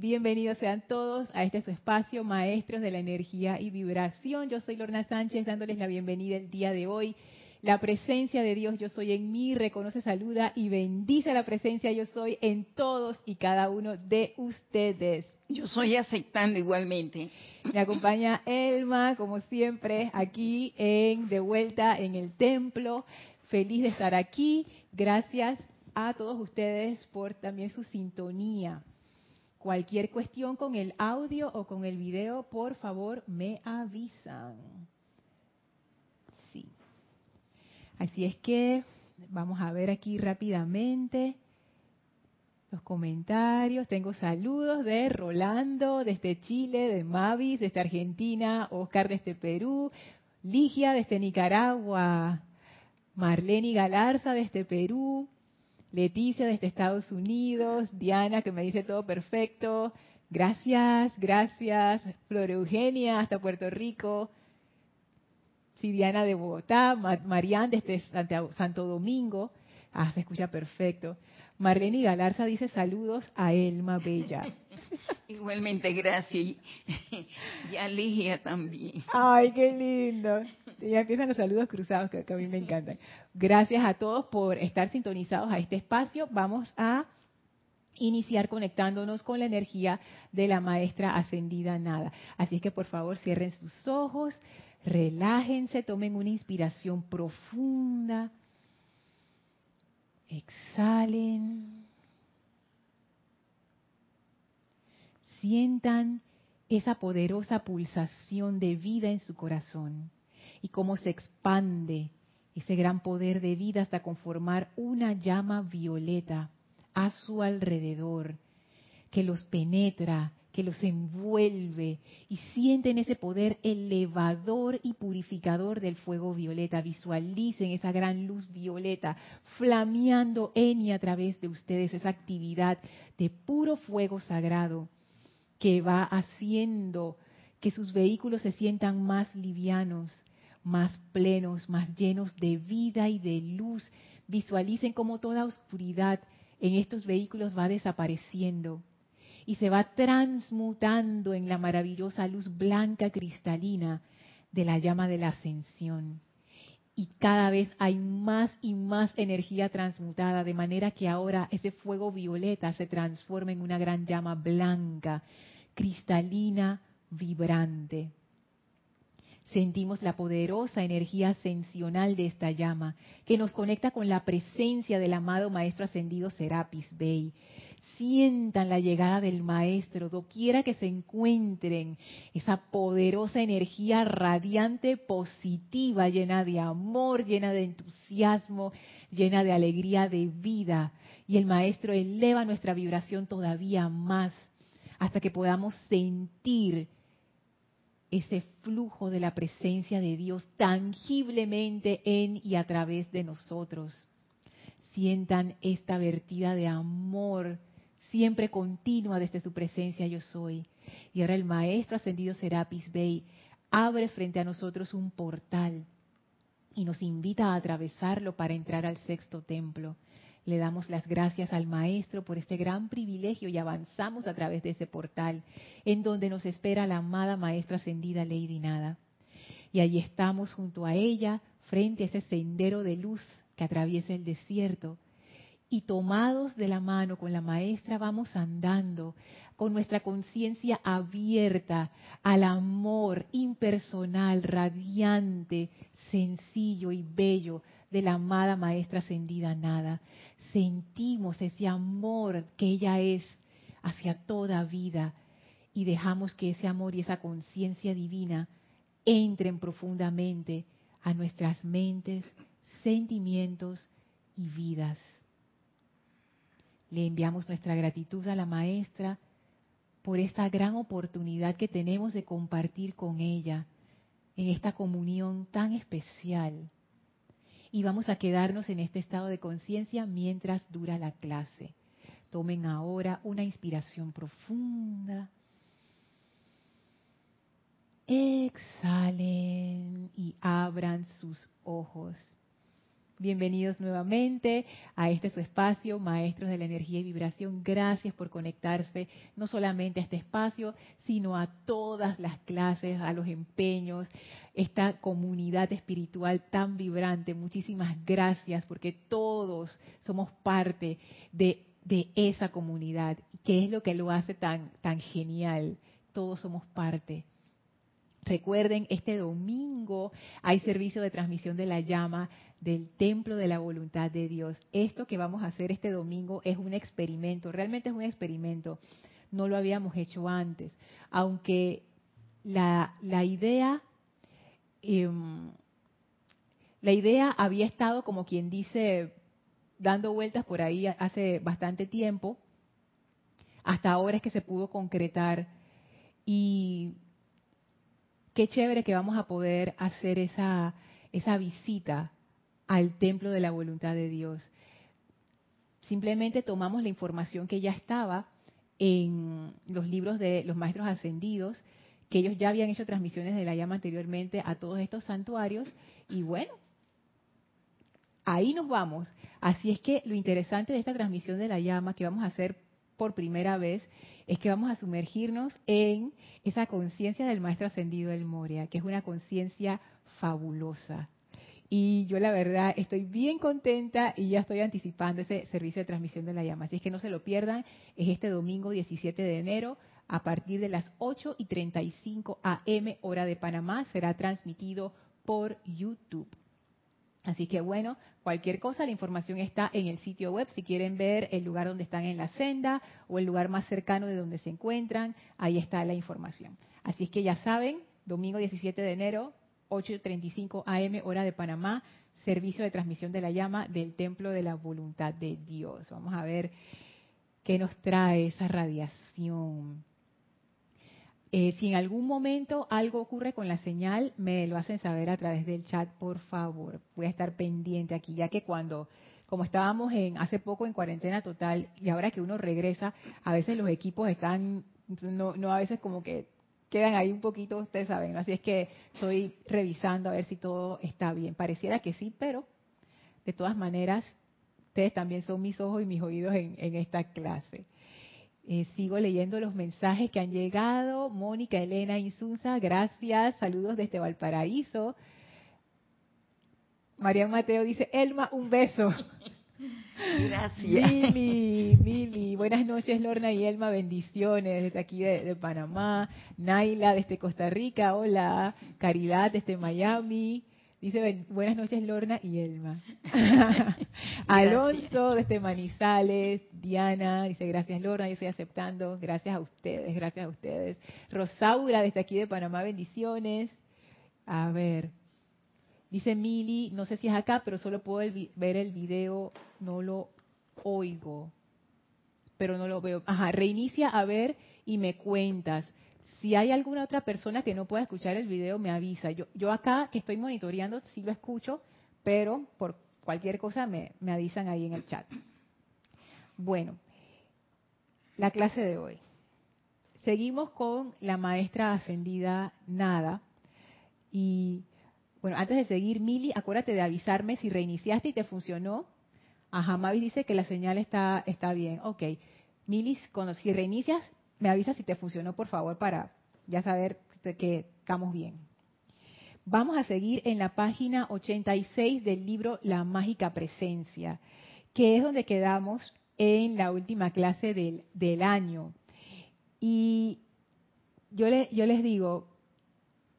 Bienvenidos sean todos a este su espacio, maestros de la energía y vibración. Yo soy Lorna Sánchez dándoles la bienvenida el día de hoy. La presencia de Dios yo soy en mí, reconoce, saluda y bendice la presencia yo soy en todos y cada uno de ustedes. Yo soy aceptando igualmente. Me acompaña Elma, como siempre, aquí en de vuelta en el templo. Feliz de estar aquí. Gracias a todos ustedes por también su sintonía. Cualquier cuestión con el audio o con el video, por favor, me avisan. Sí. Así es que vamos a ver aquí rápidamente los comentarios. Tengo saludos de Rolando desde Chile, de Mavis desde Argentina, Oscar desde Perú, Ligia desde Nicaragua, Marlene Galarza desde Perú, Leticia desde Estados Unidos, Diana que me dice todo perfecto, gracias, gracias, Flor Eugenia hasta Puerto Rico, Diana de Bogotá, Marian desde Santo Domingo, ah, se escucha perfecto. Marlene Galarza dice saludos a Elma Bella. Igualmente, gracias. Y a Ligia también. Ay, qué lindo. Ya empiezan los saludos cruzados que, a mí me encantan. Gracias a todos por estar sintonizados a este espacio. Vamos a iniciar conectándonos con la energía de la maestra ascendida nada. Así es que por favor cierren sus ojos, relájense, tomen una inspiración profunda, exhalen, sientan esa poderosa pulsación de vida en su corazón y cómo se expande ese gran poder de vida hasta conformar una llama violeta a su alrededor, que los penetra, que los envuelve y sienten ese poder elevador y purificador del fuego violeta. Visualicen esa gran luz violeta flameando en y a través de ustedes, esa actividad de puro fuego sagrado que va haciendo que sus vehículos se sientan más livianos, más plenos, más llenos de vida y de luz. Visualicen cómo toda oscuridad en estos vehículos va desapareciendo y se va transmutando en la maravillosa luz blanca cristalina de la llama de la ascensión. Y cada vez hay más y más energía transmutada, de manera que ahora ese fuego violeta se transforma en una gran llama blanca, cristalina, vibrante sentimos la poderosa energía ascensional de esta llama, que nos conecta con la presencia del amado Maestro Ascendido Serapis Bey. Sientan la llegada del Maestro, doquiera que se encuentren, esa poderosa energía radiante, positiva, llena de amor, llena de entusiasmo, llena de alegría de vida. Y el Maestro eleva nuestra vibración todavía más, hasta que podamos sentir ese flujo de la presencia de Dios tangiblemente en y a través de nosotros. Sientan esta vertida de amor siempre continua desde su presencia yo soy. Y ahora el Maestro Ascendido Serapis Bey abre frente a nosotros un portal y nos invita a atravesarlo para entrar al sexto templo. Le damos las gracias al Maestro por este gran privilegio y avanzamos a través de ese portal en donde nos espera la amada Maestra Ascendida Lady Nada. Y allí estamos junto a ella, frente a ese sendero de luz que atraviesa el desierto. Y tomados de la mano con la maestra vamos andando con nuestra conciencia abierta al amor impersonal, radiante, sencillo y bello de la amada maestra ascendida nada. Sentimos ese amor que ella es hacia toda vida y dejamos que ese amor y esa conciencia divina entren profundamente a nuestras mentes, sentimientos y vidas. Le enviamos nuestra gratitud a la maestra por esta gran oportunidad que tenemos de compartir con ella en esta comunión tan especial y vamos a quedarnos en este estado de conciencia mientras dura la clase. Tomen ahora una inspiración profunda. Exhalen y abran sus ojos. Bienvenidos nuevamente a este su espacio, Maestros de la Energía y Vibración. Gracias por conectarse no solamente a este espacio, sino a todas las clases, a los empeños, esta comunidad espiritual tan vibrante. Muchísimas gracias porque todos somos parte de, esa comunidad, que es lo que lo hace tan, tan genial. Todos somos parte. Recuerden, este domingo hay servicio de transmisión de la llama del templo de la voluntad de Dios. Esto que vamos a hacer este domingo es un experimento, realmente es un experimento. No lo habíamos hecho antes, aunque la, la idea... Em, la idea había estado, como quien dice, dando vueltas por ahí hace bastante tiempo. Hasta ahora es que se pudo concretar. Y qué chévere que vamos a poder hacer esa, esa visita al templo de la voluntad de Dios. Simplemente tomamos la información que ya estaba en los libros de los maestros ascendidos, que ellos ya habían hecho transmisiones de la llama anteriormente a todos estos santuarios, y bueno, ahí nos vamos. Así es que lo interesante de esta transmisión de la llama que vamos a hacer por primera vez es que vamos a sumergirnos en esa conciencia del Maestro Ascendido del Moria, que es una conciencia fabulosa. Y yo la verdad estoy bien contenta y ya estoy anticipando ese servicio de transmisión de la llama. Así es que no se lo pierdan, es este domingo 17 de enero a partir de las 8 y 35 AM hora de Panamá. Será transmitido por YouTube. Así que bueno, cualquier cosa, la información está en el sitio web. Si quieren ver el lugar donde están en la senda o el lugar más cercano de donde se encuentran, ahí está la información. Así es que ya saben, domingo 17 de enero, 8.35 AM, hora de Panamá, servicio de transmisión de la llama del Templo de la Voluntad de Dios. Vamos a ver qué nos trae esa radiación. Eh, si en algún momento algo ocurre con la señal, me lo hacen saber a través del chat, por favor. Voy a estar pendiente aquí, ya que cuando, como estábamos en hace poco en cuarentena total y ahora que uno regresa, a veces los equipos están, no, no a veces como que quedan ahí un poquito, ustedes saben. Así es que estoy revisando a ver si todo está bien. Pareciera que sí, pero de todas maneras, ustedes también son mis ojos y mis oídos en esta clase. Eh, sigo leyendo los mensajes que han llegado. Mónica Elena Insunza, gracias. Saludos desde Valparaíso. María Mateo dice, Elma, un beso. Gracias. Mili, Mili, buenas noches Lorna y Elma, bendiciones desde aquí de, de, Panamá. Naila desde Costa Rica, hola. Caridad desde Miami. Dice, buenas noches Lorna y Elma. Alonso desde Manizales, Diana, dice, gracias Lorna, yo estoy aceptando, gracias a ustedes, gracias a ustedes. Rosaura desde aquí de Panamá, bendiciones. A ver, dice Mili, no sé si es acá, pero solo puedo ver el video, no lo oigo, pero no lo veo. Ajá, reinicia a ver y me cuentas. Si hay alguna otra persona que no pueda escuchar el video, me avisa. Yo, acá que estoy monitoreando, sí lo escucho, pero por cualquier cosa me, avisan ahí en el chat. Bueno, la clase de hoy. Seguimos con la maestra ascendida Nada. Y bueno, antes de seguir, Mili, acuérdate de avisarme si reiniciaste y te funcionó. Ajá, Mavis dice que la señal está, está bien. Ok. Mili, cuando, si reinicias, me avisa si te funcionó, por favor, para ya saber que estamos bien. Vamos a seguir en la página 86 del libro La Mágica Presencia, que es donde quedamos en la última clase del, del año. Y yo, le, yo les digo,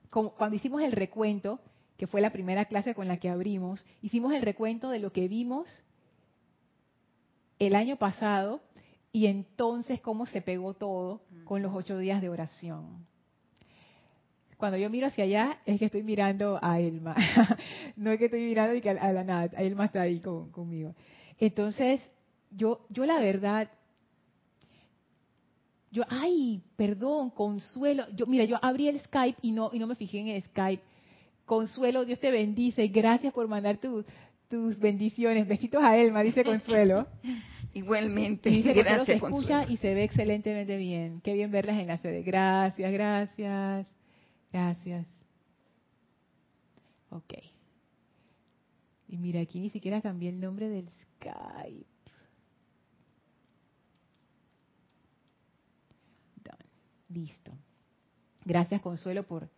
cuando hicimos el recuento, que fue la primera clase con la que abrimos, hicimos el recuento de lo que vimos el año pasado y entonces cómo se pegó todo con los ocho días de oración. Cuando yo miro hacia allá es que estoy mirando a Elma. no es que estoy mirando a la nada, Elma está ahí conmigo. Entonces, yo, yo la verdad, yo, ay, perdón, consuelo. Yo, mira, yo abrí el Skype y no, y no me fijé en el Skype. Consuelo, Dios te bendice. Gracias por mandar tus bendiciones. Besitos a Elma, dice Consuelo. Igualmente. Dice gracias, se escucha y se ve excelentemente bien. Qué bien verlas en la sede. Gracias, gracias, gracias. Ok. Y mira, aquí ni siquiera cambié el nombre del Skype. Listo. Gracias, Consuelo, por,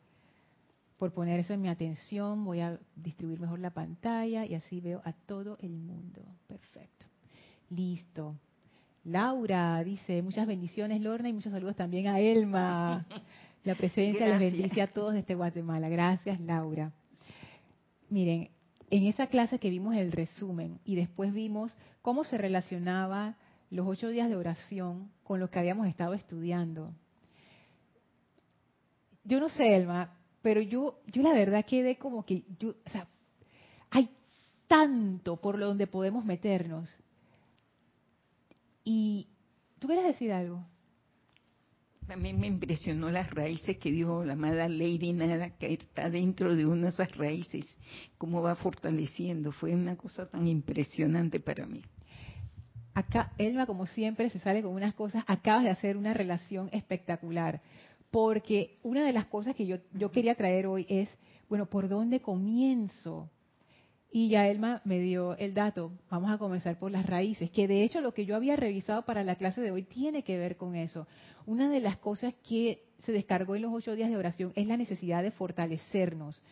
por poner eso en mi atención. Voy a distribuir mejor la pantalla y así veo a todo el mundo. Perfecto. Listo. Laura dice, muchas bendiciones, Lorna, y muchos saludos también a Elma. La presencia les bendice a todos desde Guatemala. Gracias, Laura. Miren, en esa clase que vimos el resumen y después vimos cómo se relacionaba los ocho días de oración con lo que habíamos estado estudiando. Yo no sé, Elma, pero yo, yo la verdad quedé como que, yo, o sea, hay tanto por donde podemos meternos. Y tú quieres decir algo. Mí me impresionó las raíces que dijo la amada Lady Nada, que está dentro de una de esas raíces, cómo va fortaleciendo. Fue una cosa tan impresionante para mí. Acá, Elma, como siempre, se sale con unas cosas. Acabas de hacer una relación espectacular. Porque una de las cosas que yo, yo quería traer hoy es, bueno, ¿por dónde comienzo? Y ya Elma me dio el dato. Vamos a comenzar por las raíces, que de hecho lo que yo había revisado para la clase de hoy tiene que ver con eso. Una de las cosas que se descargó en los ocho días de oración es la necesidad de fortalecernos.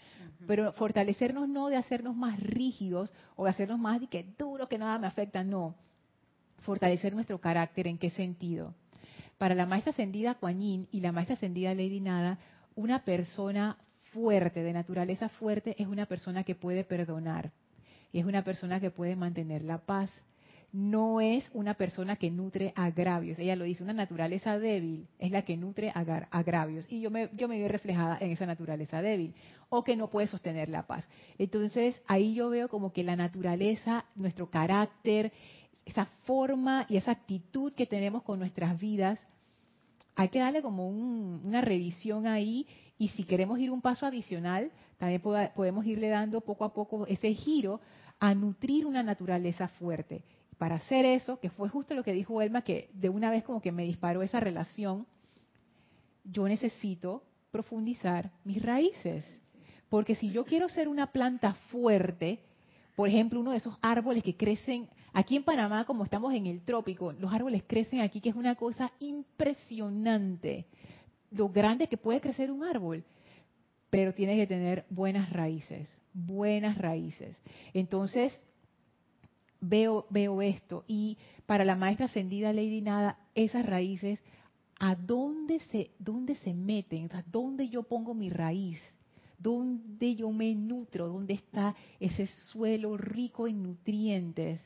Pero fortalecernos no de hacernos más rígidos o de hacernos más de que duro, que nada me afecta, no. Fortalecer nuestro carácter, ¿en qué sentido? Para la maestra ascendida Kuan Yin y la maestra ascendida Lady Nada, una persona fuerte, de naturaleza fuerte, es una persona que puede perdonar y es una persona que puede mantener la paz. No es una persona que nutre agravios. Ella lo dice, una naturaleza débil es la que nutre agravios. Y yo me, yo me veo reflejada en esa naturaleza débil. O que no puede sostener la paz. Entonces, ahí yo veo como que la naturaleza, nuestro carácter, esa forma y esa actitud que tenemos con nuestras vidas, hay que darle como una revisión ahí y si queremos ir un paso adicional, también podemos irle dando poco a poco ese giro a nutrir una naturaleza fuerte. Para hacer eso, que fue justo lo que dijo Elma, que de una vez como que me disparó esa relación, yo necesito profundizar mis raíces. Porque si yo quiero ser una planta fuerte, por ejemplo, uno de esos árboles que crecen aquí en Panamá, como estamos en el trópico, los árboles crecen aquí, que es una cosa impresionante lo grande que puede crecer un árbol, pero tiene que tener buenas raíces, buenas raíces. Entonces, veo, veo esto y para la maestra ascendida Lady Nada, esas raíces, ¿a dónde se, dónde se meten? ¿Dónde yo pongo mi raíz? ¿Dónde yo me nutro? ¿Dónde está ese suelo rico en nutrientes?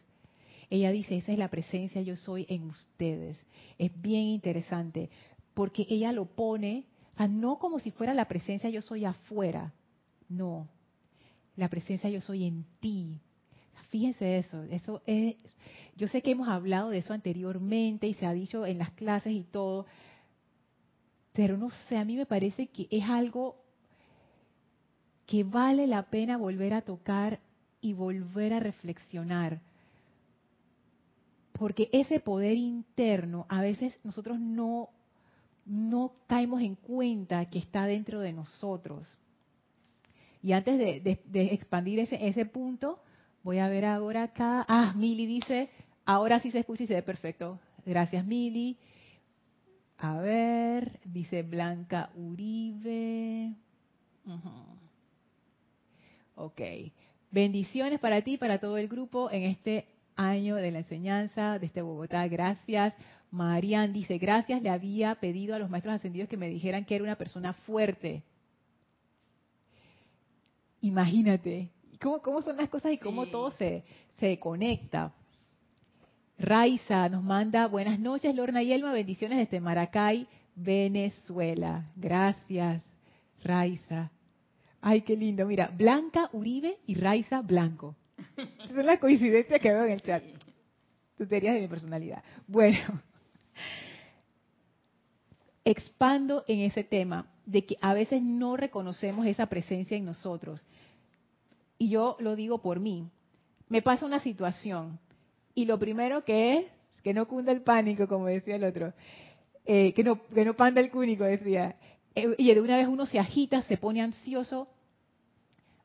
Ella dice, esa es la presencia yo soy en ustedes. Es bien interesante porque ella lo pone, o no como si fuera la presencia yo soy afuera, no, la presencia yo soy en ti. Fíjense eso, eso es, yo sé que hemos hablado de eso anteriormente y se ha dicho en las clases y todo, pero no sé, a mí me parece que es algo que vale la pena volver a tocar y volver a reflexionar. Porque ese poder interno a veces nosotros no no caemos en cuenta que está dentro de nosotros. Y antes de, expandir ese, ese punto, voy a ver ahora acá. Ah, Mili dice, ahora sí se escucha y se ve perfecto. Gracias, Mili. A ver, dice Blanca Uribe. Ok. Bendiciones para ti y para todo el grupo en este año de la enseñanza desde Bogotá. Gracias. Marian dice, gracias, le había pedido a los maestros ascendidos que me dijeran que era una persona fuerte. Imagínate, ¿cómo, cómo son las cosas y cómo todo se, se conecta? Raiza nos manda, buenas noches, Lorna y Elma, bendiciones desde Maracay, Venezuela. Gracias, Raiza. Ay, qué lindo. Mira, Blanca Uribe y Raiza Blanco. Esa es la coincidencia que veo en el chat. Tuterías de mi personalidad. Bueno, expando en ese tema de que a veces no reconocemos esa presencia en nosotros. Y yo lo digo por mí. Me pasa una situación y lo primero que es que no cunda el pánico, como decía el otro, eh, que, no, que no panda el cúnico, decía. Eh, y de una vez uno se agita, se pone ansioso,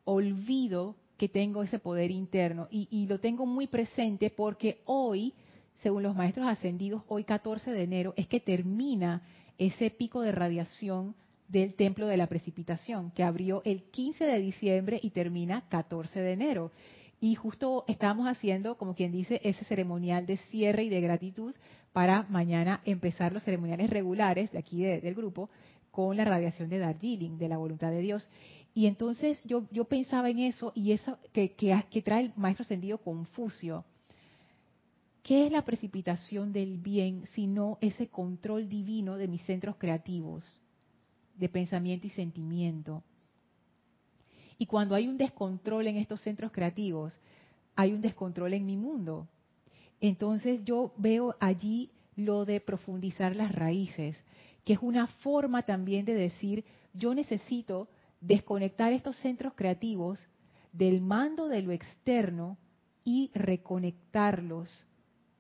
olvido que tengo ese poder interno y, y lo tengo muy presente porque hoy, según los maestros ascendidos, hoy 14 de enero es que termina ese pico de radiación del templo de la precipitación, que abrió el 15 de diciembre y termina 14 de enero. Y justo estábamos haciendo, como quien dice, ese ceremonial de cierre y de gratitud para mañana empezar los ceremoniales regulares de aquí del grupo con la radiación de Darjeeling, de la voluntad de Dios. Y entonces yo, yo pensaba en eso y eso que, que, que trae el maestro ascendido Confucio. ¿Qué es la precipitación del bien sino ese control divino de mis centros creativos, de pensamiento y sentimiento? Y cuando hay un descontrol en estos centros creativos, hay un descontrol en mi mundo. Entonces yo veo allí lo de profundizar las raíces, que es una forma también de decir, yo necesito desconectar estos centros creativos del mando de lo externo y reconectarlos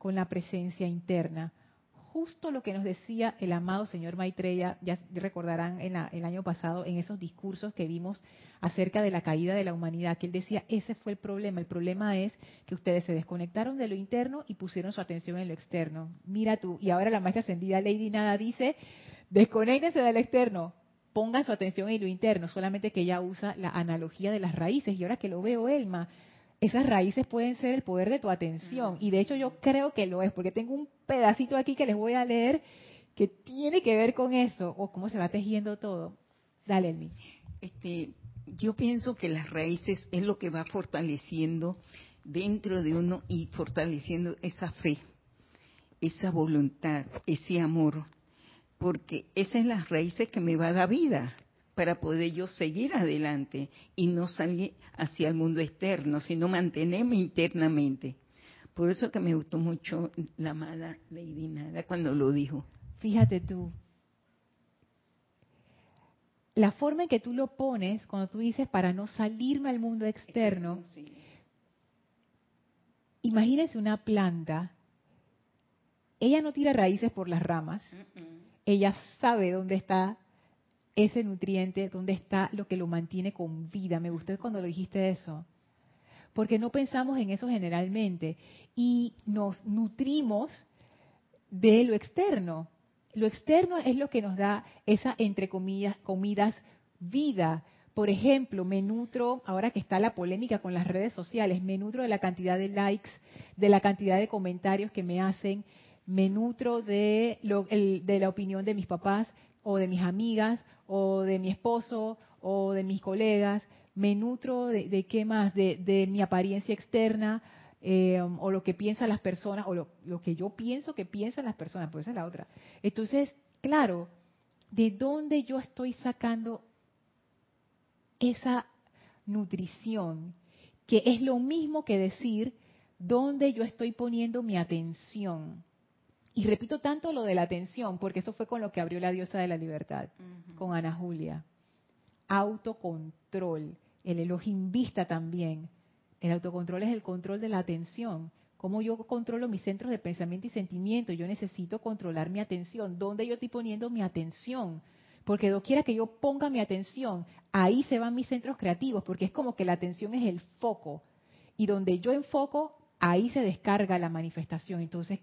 con la presencia interna. Justo lo que nos decía el amado señor Maitreya, ya recordarán en el año pasado en esos discursos que vimos acerca de la caída de la humanidad, que él decía, ese fue el problema, el problema es que ustedes se desconectaron de lo interno y pusieron su atención en lo externo. Mira tú, y ahora la maestra ascendida Lady Nada dice, desconectense del externo, pongan su atención en lo interno, solamente que ella usa la analogía de las raíces, y ahora que lo veo, Elma, esas raíces pueden ser el poder de tu atención. Y de hecho yo creo que lo es, porque tengo un pedacito aquí que les voy a leer que tiene que ver con eso, o cómo se va tejiendo todo. Dale, Elmi. Este, yo pienso que las raíces es lo que va fortaleciendo dentro de uno y fortaleciendo esa fe, esa voluntad, ese amor, porque esas son las raíces que me va a dar vida para poder yo seguir adelante y no salir hacia el mundo externo, sino mantenerme internamente. Por eso que me gustó mucho la amada Lady Nada cuando lo dijo. Fíjate tú, la forma en que tú lo pones, cuando tú dices para no salirme al mundo externo, imagínese una planta, ella no tira raíces por las ramas, ella sabe dónde está ese nutriente, dónde está lo que lo mantiene con vida. Me gustó cuando lo dijiste eso. Porque no pensamos en eso generalmente y nos nutrimos de lo externo. Lo externo es lo que nos da esa, entre comillas, comidas vida. Por ejemplo, me nutro, ahora que está la polémica con las redes sociales, me nutro de la cantidad de likes, de la cantidad de comentarios que me hacen, me nutro de, lo, de la opinión de mis papás o de mis amigas o de mi esposo o de mis colegas, me nutro de, qué más, de, mi apariencia externa eh, o lo que piensan las personas o lo, que yo pienso que piensan las personas, pues esa es la otra. Entonces, claro, ¿de dónde yo estoy sacando esa nutrición? Que es lo mismo que decir dónde yo estoy poniendo mi atención. Y repito tanto lo de la atención, porque eso fue con lo que abrió la diosa de la libertad, con Ana Julia. Autocontrol. El Elohim vista también. El autocontrol es el control de la atención. ¿Cómo yo controlo mis centros de pensamiento y sentimiento? Yo necesito controlar mi atención. ¿Dónde yo estoy poniendo mi atención? Porque quiera que yo ponga mi atención, ahí se van mis centros creativos, porque es como que la atención es el foco. Y donde yo enfoco, ahí se descarga la manifestación. Entonces,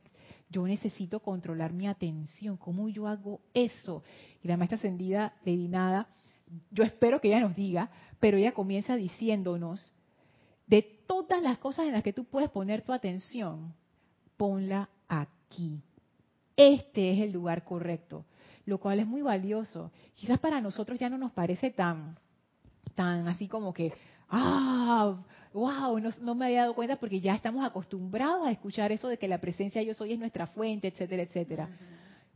yo necesito controlar mi atención. ¿Cómo yo hago eso? Y la maestra ascendida de Dinada, yo espero que ella nos diga, pero ella comienza diciéndonos, de todas las cosas en las que tú puedes poner tu atención, ponla aquí. Este es el lugar correcto, lo cual es muy valioso. Quizás para nosotros ya no nos parece tan, tan así como que, ah, wow, no, me había dado cuenta porque ya estamos acostumbrados a escuchar eso de que la presencia yo soy es nuestra fuente, etcétera, etcétera.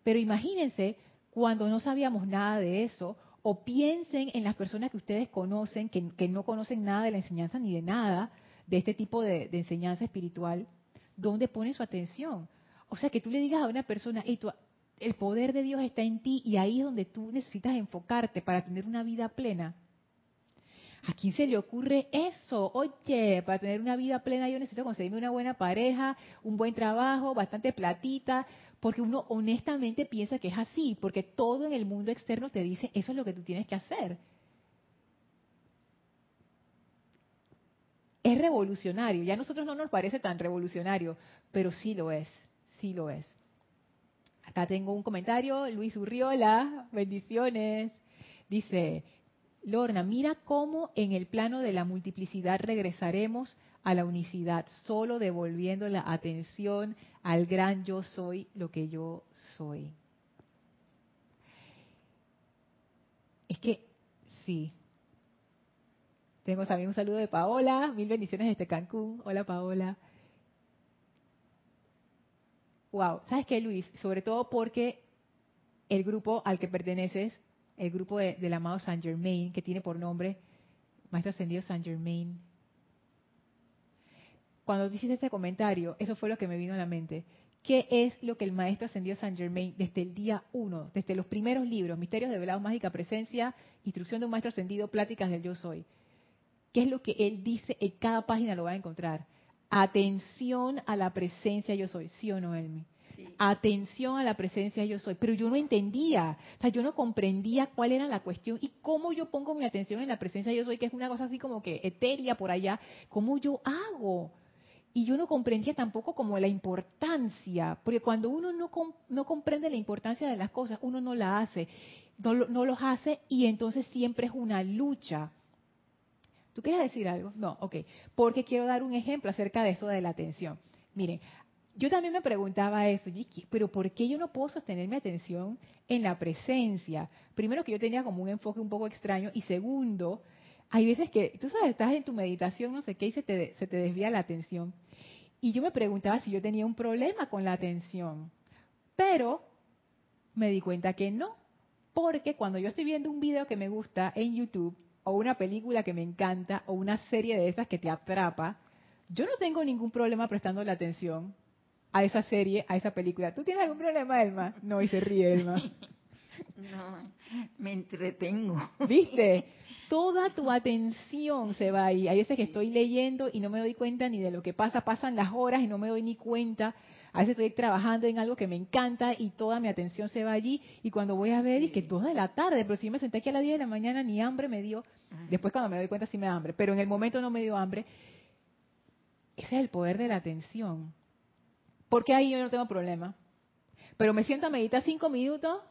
Pero imagínense cuando no sabíamos nada de eso, o piensen en las personas que ustedes conocen, que, no conocen nada de la enseñanza ni de nada de este tipo de, enseñanza espiritual, ¿dónde ponen su atención? O sea, que tú le digas a una persona, el poder de Dios está en ti y ahí es donde tú necesitas enfocarte para tener una vida plena. ¿A quién se le ocurre eso? Oye, para tener una vida plena yo necesito conseguirme una buena pareja, un buen trabajo, bastante platita, porque uno honestamente piensa que es así, porque todo en el mundo externo te dice eso es lo que tú tienes que hacer. es revolucionario. Ya a nosotros no nos parece tan revolucionario, pero sí lo es, sí lo es. Acá tengo un comentario, Luis Urriola, bendiciones. Dice, Lorna, mira cómo en el plano de la multiplicidad regresaremos a la unicidad, solo devolviendo la atención al gran yo soy lo que yo soy. Es que, sí. Tengo también un saludo de Paola, mil bendiciones desde Cancún. Hola Paola. Wow, ¿sabes qué, Luis? Sobre todo porque el grupo al que perteneces, el grupo del amado Saint Germain, que tiene por nombre Maestro Ascendido Saint Germain. Cuando hiciste este comentario, eso fue lo que me vino a la mente. ¿Qué es lo que el Maestro Ascendido Saint Germain, desde el día uno, desde los primeros libros, Misterios de Velado, Mágica Presencia, Instrucción de un Maestro Ascendido, Pláticas del Yo Soy? ¿Qué es lo que él dice? En cada página lo va a encontrar atención a la presencia yo soy, ¿sí o no, Elmi? Atención a la presencia yo soy. Pero yo no entendía, o sea, yo no comprendía cuál era la cuestión y cómo yo pongo mi atención en la presencia yo soy, que es una cosa así como que etérea por allá, ¿cómo yo hago? Y yo no comprendía tampoco como la importancia, porque cuando uno no, no comprende la importancia de las cosas, uno no la hace, no, no los hace y entonces siempre es una lucha. ¿Tú quieres decir algo? No, ok. Porque quiero dar un ejemplo acerca de eso de la atención. Miren, yo también me preguntaba eso, pero ¿por qué yo no puedo sostener mi atención en la presencia? Primero que yo tenía como un enfoque un poco extraño y segundo, hay veces que, tú sabes, estás en tu meditación, no sé qué, y se te, se te desvía la atención. Y yo me preguntaba si yo tenía un problema con la atención, pero me di cuenta que no, porque cuando yo estoy viendo un video que me gusta en YouTube, o una película que me encanta o una serie de esas que te atrapa, yo no tengo ningún problema prestando la atención a esa serie, a esa película. ¿Tú tienes algún problema, Elma? No, y se ríe Elma. No, me entretengo. ¿Viste? Toda tu atención se va ahí. Hay veces que estoy leyendo y no me doy cuenta ni de lo que pasa. Pasan las horas y no me doy ni cuenta a veces estoy trabajando en algo que me encanta y toda mi atención se va allí y cuando voy a ver y que toda la tarde, pero si yo me senté aquí a las 10 de la mañana ni hambre me dio, después cuando me doy cuenta sí me da hambre, pero en el momento no me dio hambre. Ese es el poder de la atención. Porque ahí yo no tengo problema. Pero me siento a meditar cinco minutos,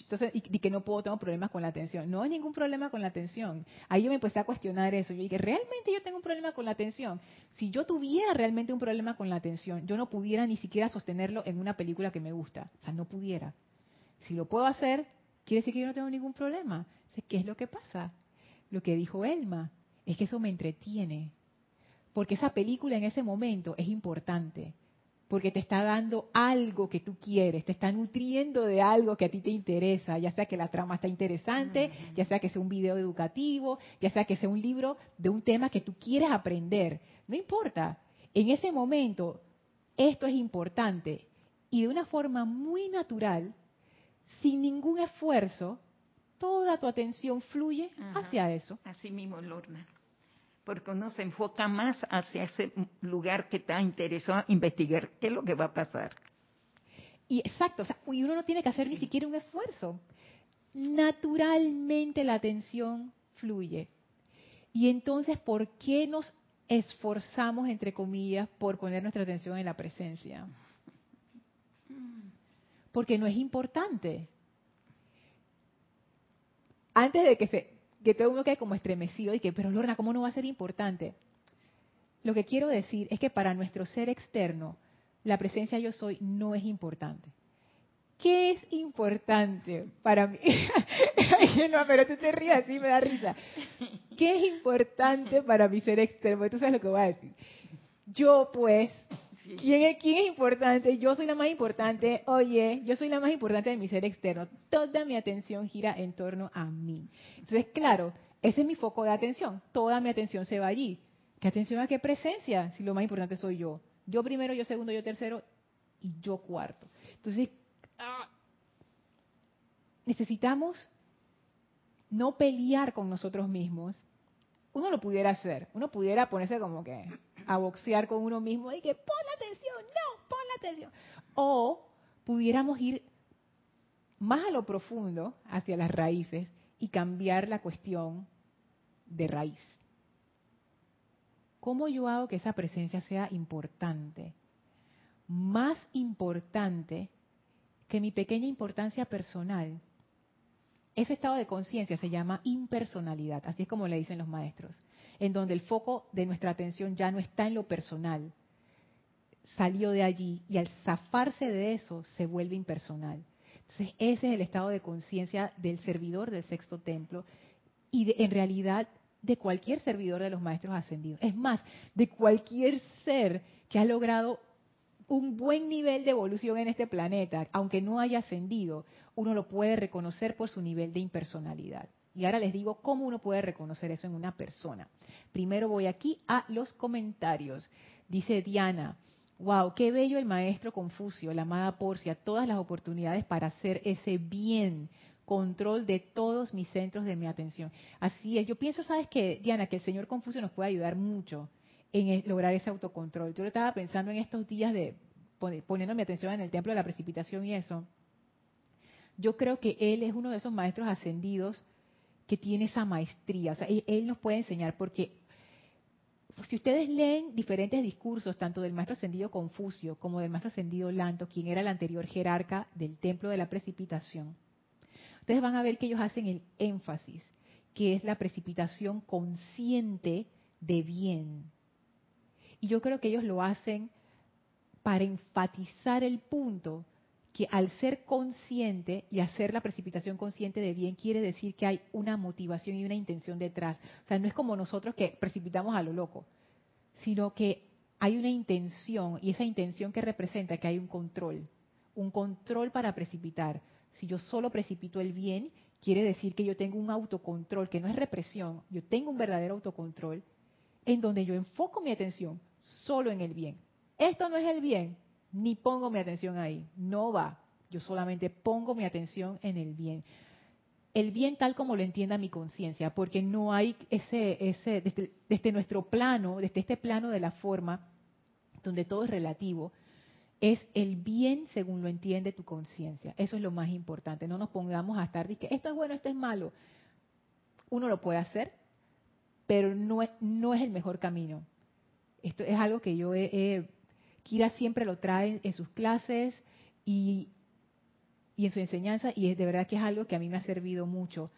entonces, y, que no puedo, tengo problemas con la atención. No hay ningún problema con la atención. Ahí yo me empecé a cuestionar eso. Yo dije, ¿realmente yo tengo un problema con la atención? Si yo tuviera realmente un problema con la atención, yo no pudiera ni siquiera sostenerlo en una película que me gusta. O sea, no pudiera. Si lo puedo hacer, quiere decir que yo no tengo ningún problema. ¿qué es lo que pasa? Lo que dijo Elma es que eso me entretiene. Porque esa película en ese momento es importante porque te está dando algo que tú quieres, te está nutriendo de algo que a ti te interesa, ya sea que la trama está interesante, ya sea que sea un video educativo, ya sea que sea un libro de un tema que tú quieres aprender, no importa. En ese momento, esto es importante. Y de una forma muy natural, sin ningún esfuerzo, toda tu atención fluye hacia eso. Así mismo, Lorna porque uno se enfoca más hacia ese lugar que está interesado investigar qué es lo que va a pasar. Y exacto, o sea, y uno no tiene que hacer ni siquiera un esfuerzo. Naturalmente la atención fluye. Y entonces, ¿por qué nos esforzamos, entre comillas, por poner nuestra atención en la presencia? Porque no es importante. Antes de que se que todo uno quede como estremecido y que, pero Lorna, ¿cómo no va a ser importante? Lo que quiero decir es que para nuestro ser externo, la presencia yo soy no es importante. ¿Qué es importante para mí? no, pero tú te rías así, me da risa. ¿Qué es importante para mi ser externo? Tú sabes lo que voy a decir. Yo, pues, ¿Quién es, ¿Quién es importante? Yo soy la más importante. Oye, yo soy la más importante de mi ser externo. Toda mi atención gira en torno a mí. Entonces, claro, ese es mi foco de atención. Toda mi atención se va allí. ¿Qué atención a qué presencia? Si lo más importante soy yo. Yo primero, yo segundo, yo tercero y yo cuarto. Entonces, ah, necesitamos no pelear con nosotros mismos. Uno lo pudiera hacer. Uno pudiera ponerse como que a boxear con uno mismo y que pon la atención, no, pon la atención. O pudiéramos ir más a lo profundo, hacia las raíces, y cambiar la cuestión de raíz. ¿cómo yo hago que esa presencia sea importante? Más importante que mi pequeña importancia personal. Ese estado de conciencia se llama impersonalidad, así es como le dicen los maestros, en donde el foco de nuestra atención ya no está en lo personal, salió de allí y al zafarse de eso se vuelve impersonal. Entonces ese es el estado de conciencia del servidor del sexto templo y en realidad de cualquier servidor de los maestros ascendidos. Es más, de cualquier ser que ha logrado un buen nivel de evolución en este planeta, aunque no haya ascendido, uno lo puede reconocer por su nivel de impersonalidad. Y ahora les digo cómo uno puede reconocer eso en una persona. Primero voy aquí a los comentarios. Dice Diana, wow, qué bello el maestro Confucio, la amada Porcia, todas las oportunidades para hacer ese bien, control de todos mis centros de mi atención. Así es, yo pienso, ¿sabes qué, Diana? Que el señor Confucio nos puede ayudar mucho en lograr ese autocontrol. Yo lo estaba pensando en estos días de poniendo mi atención en el templo de la precipitación y eso. Yo creo que él es uno de esos maestros ascendidos que tiene esa maestría. O sea, él, nos puede enseñar porque si ustedes leen diferentes discursos, tanto del maestro ascendido Confucio como del maestro ascendido Lanto, quien era el anterior jerarca del templo de la precipitación, ustedes van a ver que ellos hacen el énfasis, que es la precipitación consciente de bien. Y yo creo que ellos lo hacen para enfatizar el punto que al ser consciente y hacer la precipitación consciente de bien quiere decir que hay una motivación y una intención detrás. O sea, no es como nosotros que precipitamos a lo loco, sino que hay una intención y esa intención que representa que hay un control, un control para precipitar. Si yo solo precipito el bien, quiere decir que yo tengo un autocontrol, que no es represión, yo tengo un verdadero autocontrol en donde yo enfoco mi atención solo en el bien. Esto no es el bien, ni pongo mi atención ahí, no va. Yo solamente pongo mi atención en el bien. El bien tal como lo entienda mi conciencia, porque no hay ese, ese desde, desde, nuestro plano, desde este plano de la forma, donde todo es relativo, es el bien según lo entiende tu conciencia. Eso es lo más importante. No nos pongamos a estar diciendo, esto es bueno, esto es malo. Uno lo puede hacer, pero no es, no es el mejor camino. Esto es algo que yo he, Kira siempre lo trae en sus clases y, en su enseñanza y es de verdad que es algo que a mí me ha servido mucho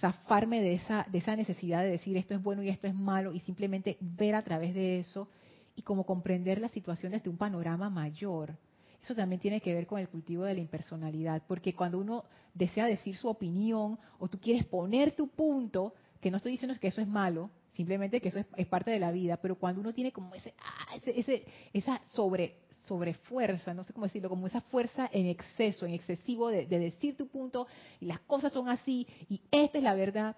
zafarme de esa, de esa necesidad de decir esto es bueno y esto es malo y simplemente ver a través de eso y como comprender las situaciones de un panorama mayor. Eso también tiene que ver con el cultivo de la impersonalidad, porque cuando uno desea decir su opinión o tú quieres poner tu punto, que no estoy diciendo que eso es malo, simplemente que eso es, parte de la vida, pero cuando uno tiene como ese, ah, ese, esa sobre, sobrefuerza, no sé cómo decirlo, como esa fuerza en exceso, en excesivo de, decir tu punto, y las cosas son así, y esta es la verdad,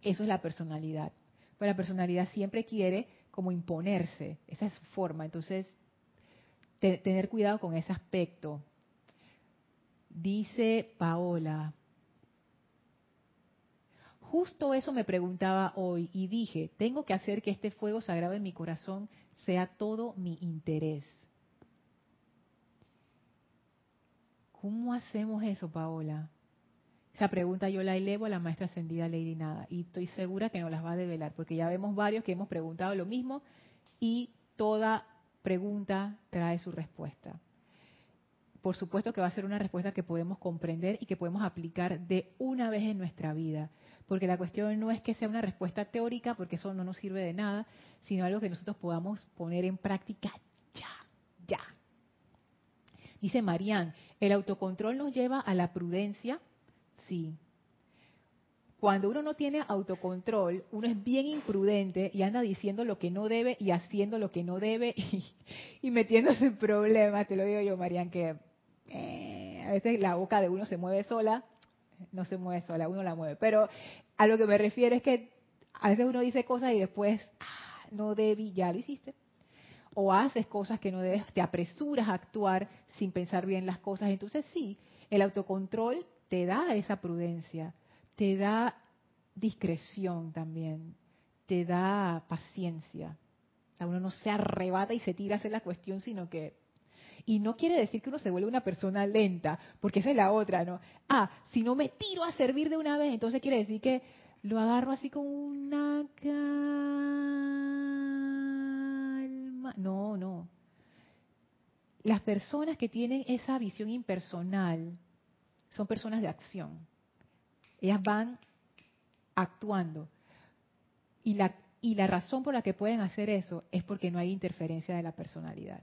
eso es la personalidad. Pues la personalidad siempre quiere como imponerse, esa es su forma, entonces tener cuidado con ese aspecto. Dice Paola, Justo eso me preguntaba hoy y dije, tengo que hacer que este fuego sagrado en mi corazón sea todo mi interés. ¿Cómo hacemos eso, Paola? Esa pregunta yo la elevo a la maestra ascendida Lady Nada y estoy segura que nos las va a develar porque ya vemos varios que hemos preguntado lo mismo y toda pregunta trae su respuesta. Por supuesto que va a ser una respuesta que podemos comprender y que podemos aplicar de una vez en nuestra vida porque la cuestión no es que sea una respuesta teórica, porque eso no nos sirve de nada, sino algo que nosotros podamos poner en práctica ya, ya. Dice Marían, ¿el autocontrol nos lleva a la prudencia? Sí. Cuando uno no tiene autocontrol, uno es bien imprudente y anda diciendo lo que no debe y haciendo lo que no debe y, metiéndose en problemas. Te lo digo yo, Marían, que eh, a veces la boca de uno se mueve sola no se mueve sola, uno la mueve. Pero a lo que me refiero es que a veces uno dice cosas y después, ah, no debí, ya lo hiciste. O haces cosas que no debes, te apresuras a actuar sin pensar bien las cosas. Entonces sí, el autocontrol te da esa prudencia, te da discreción también, te da paciencia. A uno no se arrebata y se tira a hacer la cuestión, sino que y no quiere decir que uno se vuelve una persona lenta, porque esa es la otra, ¿no? Ah, si no me tiro a servir de una vez, entonces quiere decir que lo agarro así con una calma. No, no. Las personas que tienen esa visión impersonal son personas de acción. Ellas van actuando. Y la, y la razón por la que pueden hacer eso es porque no hay interferencia de la personalidad.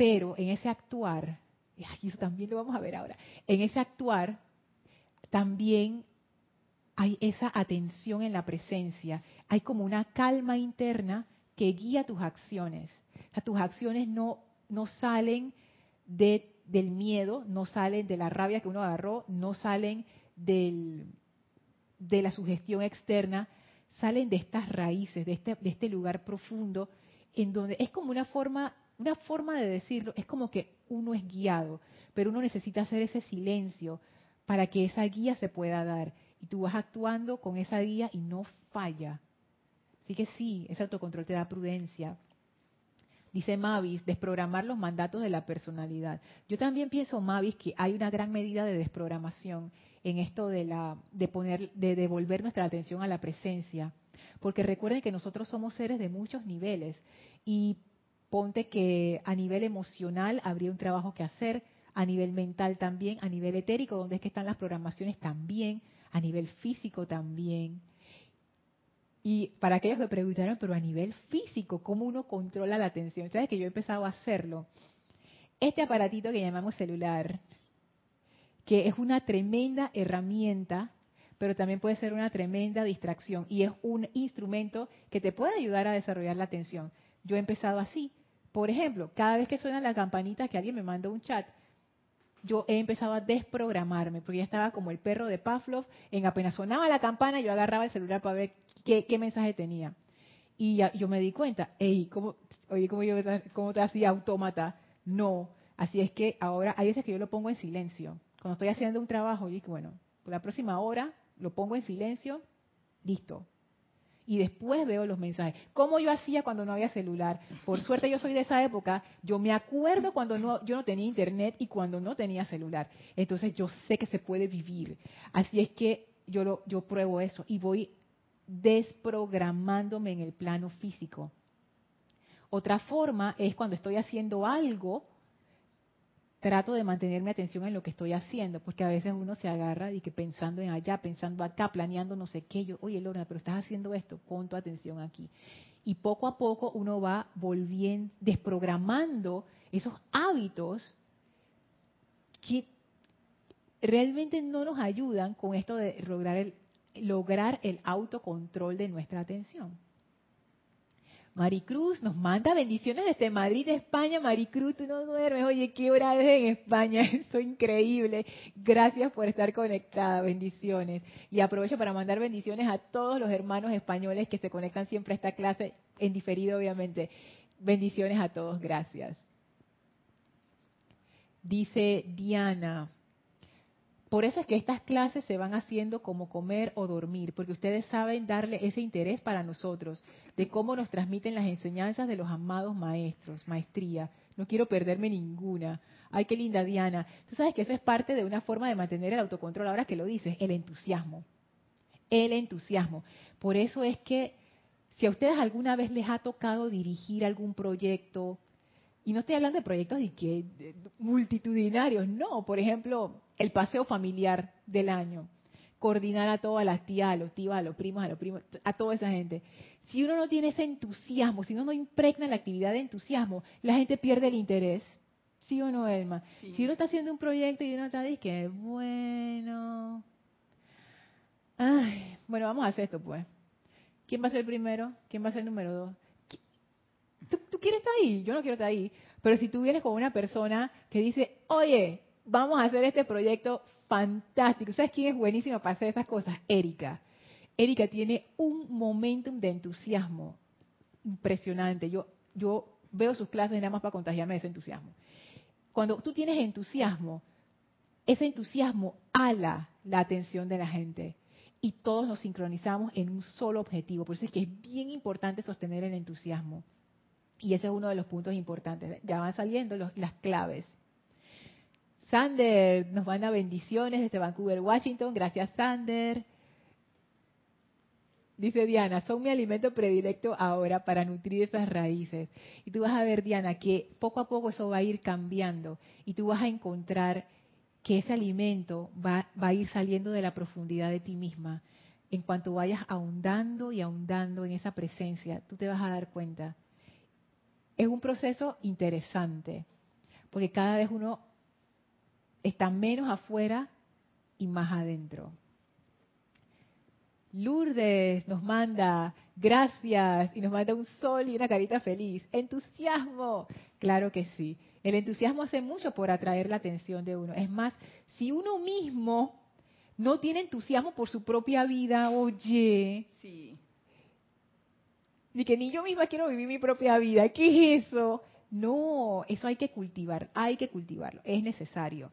Pero en ese actuar, y eso también lo vamos a ver ahora, en ese actuar también hay esa atención en la presencia, hay como una calma interna que guía tus acciones. O sea, tus acciones no, no salen de, del miedo, no salen de la rabia que uno agarró, no salen de la sugestión externa, salen de estas raíces, de este, de este lugar profundo, en donde es como una forma, una forma de decirlo, es como que uno es guiado, pero uno necesita hacer ese silencio para que esa guía se pueda dar. Y tú vas actuando con esa guía y no falla. Así que sí, ese autocontrol te da prudencia. Dice Mavis, desprogramar los mandatos de la personalidad. Yo también pienso, Mavis, que hay una gran medida de desprogramación en esto de la de poner de devolver nuestra atención a la presencia, porque recuerden que nosotros somos seres de muchos niveles y ponte que a nivel emocional habría un trabajo que hacer, a nivel mental también, a nivel etérico, donde es que están las programaciones también, a nivel físico también. Y para aquellos que preguntaron, pero a nivel físico, ¿cómo uno controla la atención? ¿Sabes que yo he empezado a hacerlo? Este aparatito que llamamos celular, que es una tremenda herramienta, pero también puede ser una tremenda distracción y es un instrumento que te puede ayudar a desarrollar la atención. Yo he empezado así. Por ejemplo, cada vez que suena la campanita que alguien me manda un chat, yo he empezado a desprogramarme, porque ya estaba como el perro de Pavlov, en apenas sonaba la campana, yo agarraba el celular para ver qué, mensaje tenía. Y ya, yo me di cuenta, hey, ¿cómo, oye, ¿cómo, yo, ¿cómo te hacía autómata? No. Así es que ahora hay veces que yo lo pongo en silencio. Cuando estoy haciendo un trabajo, yo digo, bueno, por la próxima hora lo pongo en silencio, listo, y después veo los mensajes. ¿Cómo yo hacía cuando no había celular? Por suerte yo soy de esa época, yo me acuerdo cuando no, yo no tenía internet y cuando no tenía celular. Entonces yo sé que se puede vivir. Así es que yo, lo, yo pruebo eso y voy desprogramándome en el plano físico. Otra forma es cuando estoy haciendo algo trato de mantener mi atención en lo que estoy haciendo, porque a veces uno se agarra y que pensando en allá, pensando acá, planeando no sé qué, yo, oye Lorna, pero estás haciendo esto, pon tu atención aquí. Y poco a poco uno va volviendo, desprogramando esos hábitos que realmente no nos ayudan con esto de lograr el, lograr el autocontrol de nuestra atención. Maricruz nos manda bendiciones desde Madrid, España. Maricruz, tú no duermes. Oye, qué hora es en España. Eso es increíble. Gracias por estar conectada. Bendiciones. Y aprovecho para mandar bendiciones a todos los hermanos españoles que se conectan siempre a esta clase, en diferido, obviamente. Bendiciones a todos. Gracias. Dice Diana, por eso es que estas clases se van haciendo como comer o dormir, porque ustedes saben darle ese interés para nosotros, de cómo nos transmiten las enseñanzas de los amados maestros, maestría. No quiero perderme ninguna. Ay, qué linda Diana. Tú sabes que eso es parte de una forma de mantener el autocontrol, ahora que lo dices, el entusiasmo. El entusiasmo. Por eso es que si a ustedes alguna vez les ha tocado dirigir algún proyecto, y no estoy hablando de proyectos de que multitudinarios, no, por ejemplo, el paseo familiar del año, coordinar a todas las tías, a los tíos, a los primos, a los primos, a toda esa gente. Si uno no tiene ese entusiasmo, si uno no impregna la actividad de entusiasmo, la gente pierde el interés. ¿Sí o no, Elma? Si uno está haciendo un proyecto y uno está diciendo, bueno, ay, bueno, vamos a hacer esto pues. ¿Quién va a ser el primero? ¿Quién va a ser el número dos? ¿Tú, quieres estar ahí? Yo no quiero estar ahí. Pero si tú vienes con una persona que dice, oye, vamos a hacer este proyecto fantástico. ¿Sabes quién es buenísima para hacer esas cosas? Erika. Erika tiene un momentum de entusiasmo impresionante. Yo, yo veo sus clases nada más para contagiarme de ese entusiasmo. Cuando tú tienes entusiasmo, ese entusiasmo ala la atención de la gente y todos nos sincronizamos en un solo objetivo. Por eso es que es bien importante sostener el entusiasmo. Y ese es uno de los puntos importantes. Ya van saliendo las claves. Sander nos manda bendiciones desde Vancouver, Washington. Gracias, Sander. Dice Diana, son mi alimento predilecto ahora para nutrir esas raíces. Y tú vas a ver, Diana, que poco a poco eso va a ir cambiando y tú vas a encontrar que ese alimento va, va a ir saliendo de la profundidad de ti misma. En cuanto vayas ahondando y ahondando en esa presencia, tú te vas a dar cuenta. Es un proceso interesante, porque cada vez uno está menos afuera y más adentro. Lourdes nos manda gracias y nos manda un sol y una carita feliz. Entusiasmo. Claro que sí. El entusiasmo hace mucho por atraer la atención de uno. Es más, si uno mismo no tiene entusiasmo por su propia vida, oye. Sí. Ni que ni yo misma quiero vivir mi propia vida. ¿Qué es eso? No, eso hay que cultivar, hay que cultivarlo, es necesario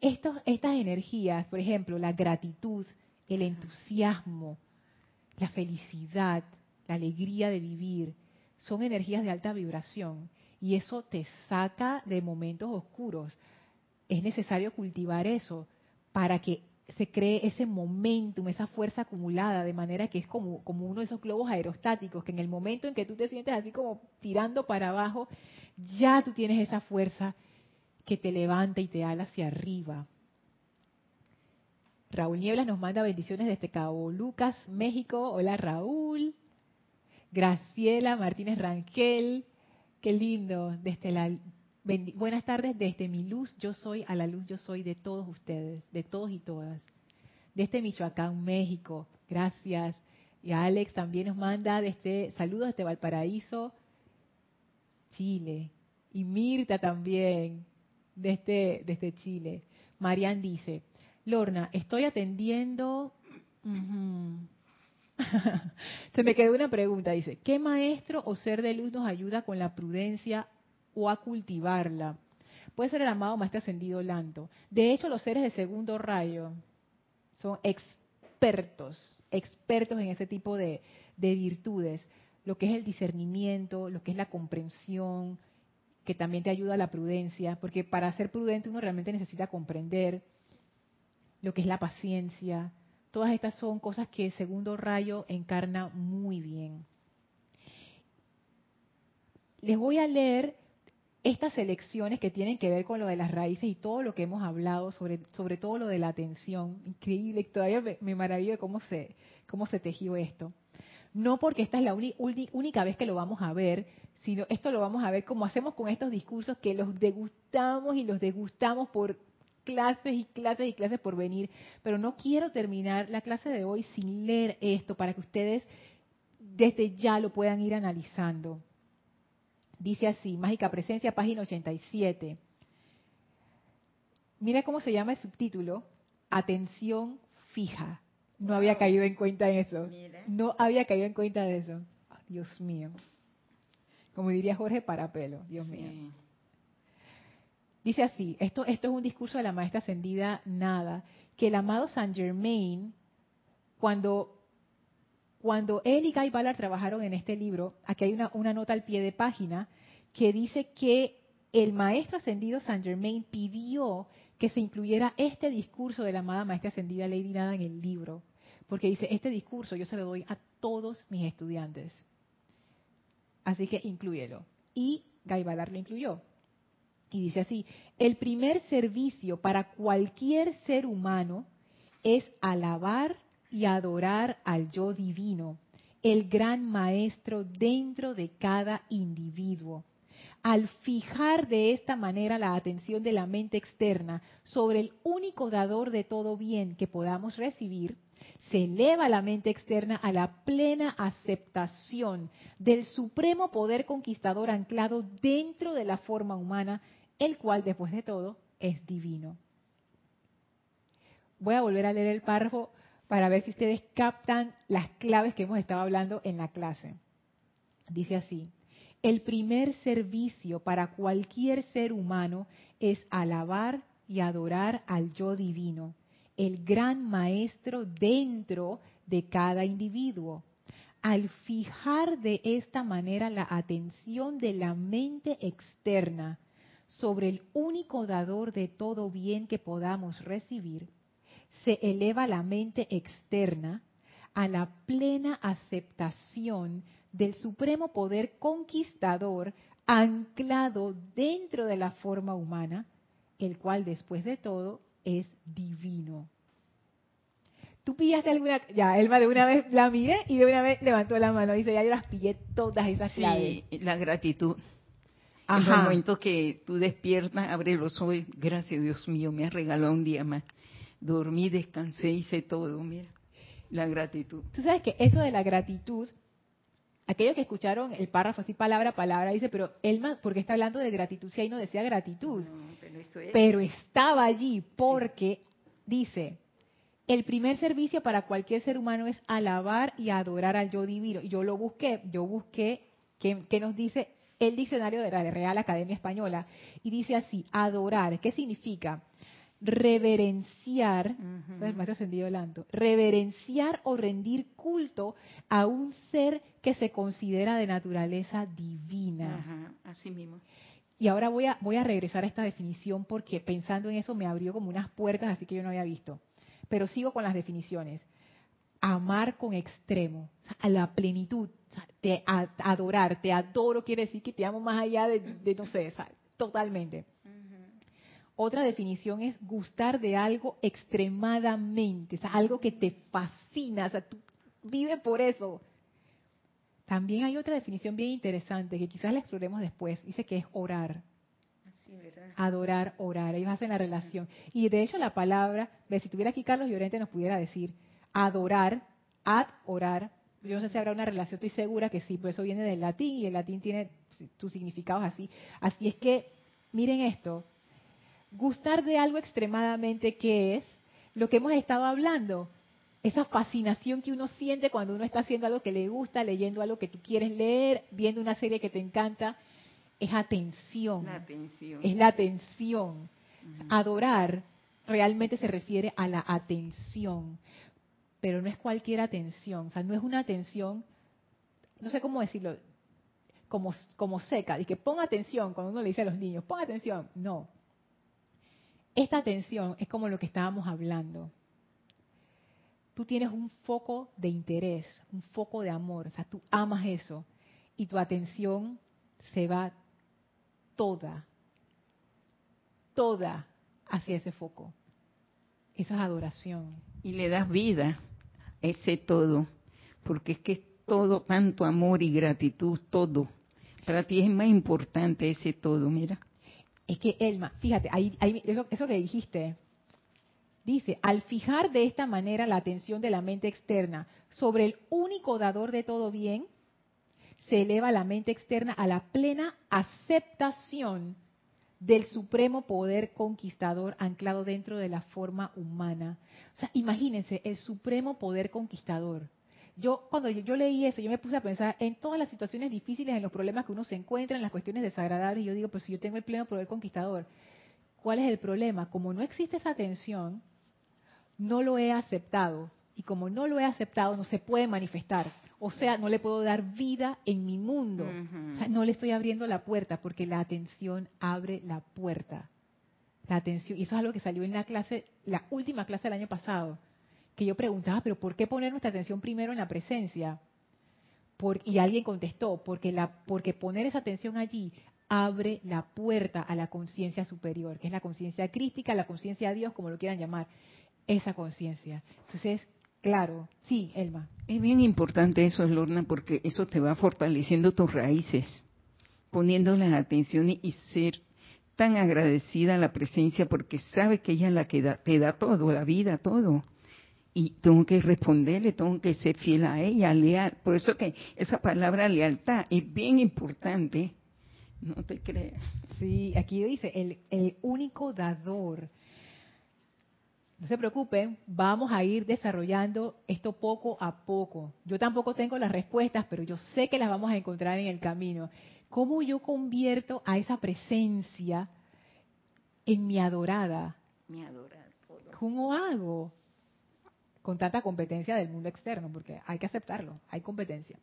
estas energías, por ejemplo, la gratitud, el entusiasmo, la felicidad, la alegría de vivir, son energías de alta vibración y eso te saca de momentos oscuros. Es necesario cultivar eso para que se cree ese momentum, esa fuerza acumulada, de manera que es como, como uno de esos globos aerostáticos, que en el momento en que tú te sientes así como tirando para abajo, ya tú tienes esa fuerza que te levanta y te ala hacia arriba. Raúl Nieblas nos manda bendiciones desde Cabo Lucas, México. Hola Raúl. Graciela Martínez Rangel. Qué lindo. Desde la, buenas tardes desde mi luz. Yo soy a la luz. Yo soy de todos ustedes, de todos y todas. Desde Michoacán, México. Gracias. Y Alex también nos manda desde saludos desde Valparaíso, Chile. Y Mirta también desde, desde Chile. Marian dice, Lorna, estoy atendiendo... Se me quedó una pregunta, dice, ¿qué maestro o ser de luz nos ayuda con la prudencia o a cultivarla? Puede ser el amado maestro ascendido Lanto. De hecho, los seres de segundo rayo son expertos, expertos en ese tipo de, de virtudes, lo que es el discernimiento, lo que es la comprensión, que también te ayuda a la prudencia, porque para ser prudente uno realmente necesita comprender lo que es la paciencia. Todas estas son cosas que segundo rayo encarna muy bien. Les voy a leer estas selecciones que tienen que ver con lo de las raíces y todo lo que hemos hablado, sobre, sobre todo lo de la atención. Increíble, todavía me, me maravillo de cómo se, cómo se tejió esto. No porque esta es la única vez que lo vamos a ver, sino esto lo vamos a ver como hacemos con estos discursos que los degustamos y los degustamos por clases y clases y clases por venir, pero no quiero terminar la clase de hoy sin leer esto para que ustedes desde ya lo puedan ir analizando. Dice así, Mágica Presencia, página 87. Mira cómo se llama el subtítulo, Atención fija. No había caído en cuenta de eso. No había caído en cuenta de eso. Dios mío. Como diría Jorge Parapelo, Dios mío. Dice así, esto, esto es un discurso de la maestra ascendida Nada, que el amado Saint Germain, cuando, cuando él y Guy Ballard trabajaron en este libro, aquí hay una, nota al pie de página que dice que el maestro ascendido Saint Germain pidió que se incluyera este discurso de la amada maestra ascendida Lady Nada en el libro, porque dice, este discurso yo se lo doy a todos mis estudiantes. Así que incluyelo. Y Guy Ballard lo incluyó. Y dice así, el primer servicio para cualquier ser humano es alabar y adorar al yo divino, el gran maestro dentro de cada individuo al fijar de esta manera la atención de la mente externa sobre el único dador de todo bien que podamos recibir, se eleva la mente externa a la plena aceptación del supremo poder conquistador anclado dentro de la forma humana, el cual, después de todo, es divino. Voy a volver a leer el párrafo para ver si ustedes captan las claves que hemos estado hablando en la clase. Dice así, el primer servicio para cualquier ser humano es alabar y adorar al yo divino, el gran maestro dentro de cada individuo. Al fijar de esta manera la atención de la mente externa sobre el único dador de todo bien que podamos recibir, se eleva la mente externa a la plena aceptación del supremo poder conquistador anclado dentro de la forma humana, el cual después de todo es divino. Tú pillaste alguna, ya, Elma de una vez la miré y de una vez levantó la mano, dice, ya yo las pillé todas esas claves. Sí, la gratitud. En el momento que tú despiertas, abre los ojos, gracias Dios mío, me has regalado un día más. Dormí, descansé, hice todo, mira, la gratitud. Tú sabes que eso de la gratitud aquellos que escucharon el párrafo así palabra a palabra, dice, pero Elma, ¿por qué está hablando de gratitud si ahí no decía gratitud? pero, estaba allí porque dice, el primer servicio para cualquier ser humano es alabar y adorar al yo divino. Yo lo busqué, yo busqué qué, nos dice el diccionario de la Real Academia Española. Y dice así, adorar, ¿qué significa? Reverenciar, reverenciar o rendir culto a un ser que se considera de naturaleza divina. así mismo. Y ahora voy a, voy a regresar a esta definición porque pensando en eso me abrió como unas puertas así que yo no había visto. Pero sigo con las definiciones. Amar con extremo, a la plenitud, te, adorar, te adoro quiere decir que te amo más allá de, no sé, totalmente otra definición es gustar de algo extremadamente, o sea, algo que te fascina, o sea, tú vives por eso. También hay otra definición bien interesante que quizás la exploremos después, dice que es orar. Adorar, orar, ellos hacen la relación. Y de hecho la palabra, si tuviera aquí Carlos Llorente nos pudiera decir, adorar, ad orar, yo no sé si habrá una relación, estoy segura que sí, pues eso viene del latín y el latín tiene sus significados así. Así es que, miren esto, gustar de algo extremadamente que es lo que hemos estado hablando. Esa fascinación que uno siente cuando uno está haciendo algo que le gusta, leyendo algo que tú quieres leer, viendo una serie que te encanta, es atención. Es la atención. Adorar realmente se refiere a la atención, pero no es cualquier atención, o sea, no es una atención, no sé cómo decirlo, como, como seca, y que ponga atención cuando uno le dice a los niños, ponga atención, no, esta atención es como lo que estábamos hablando. Tú tienes un foco de interés, un foco de amor, o sea, tú amas eso y tu atención se va toda, toda hacia ese foco. Eso es adoración. Y le das vida a ese todo, porque es que es todo, tanto amor y gratitud, todo. Para ti es más importante ese todo, mira. Es que Elma, fíjate, ahí, eso, eso que dijiste, dice, al fijar de esta manera la atención de la mente externa sobre el único dador de todo bien, se eleva la mente externa a la plena aceptación del supremo poder conquistador anclado dentro de la forma humana. O sea, imagínense, el supremo poder conquistador yo cuando yo, leí eso, yo me puse a pensar en todas las situaciones difíciles, en los problemas que uno se encuentra, en las cuestiones desagradables, y yo digo, pues si yo tengo el pleno poder conquistador, ¿cuál es el problema? Como no existe esa tensión, no lo he aceptado. Y como no lo he aceptado, no se puede manifestar. O sea, no le puedo dar vida en mi mundo. no le estoy abriendo la puerta, porque la atención abre la puerta. La atención, y eso es algo que salió en la clase, la última clase del año pasado que yo preguntaba, pero ¿por qué poner nuestra atención primero en la presencia? y alguien contestó, porque, la, porque poner esa atención allí abre la puerta a la conciencia superior, que es la conciencia crítica, la conciencia de Dios, como lo quieran llamar, esa conciencia. Entonces, claro, sí, Elma. Es bien importante eso, Lorna, porque eso te va fortaleciendo tus raíces, poniendo la atención y ser tan agradecida a la presencia, porque sabe que ella la que te da todo, la vida, todo y tengo que responderle, tengo que ser fiel a ella, leal. Por eso que esa palabra lealtad es bien importante. No te creas. Sí, aquí dice, el, el único dador. No se preocupen, vamos a ir desarrollando esto poco a poco. Yo tampoco tengo las respuestas, pero yo sé que las vamos a encontrar en el camino. ¿Cómo yo convierto a esa presencia en mi adorada? Mi adorada. ¿Cómo hago? Con tanta competencia del mundo externo, porque hay que aceptarlo, hay competencia.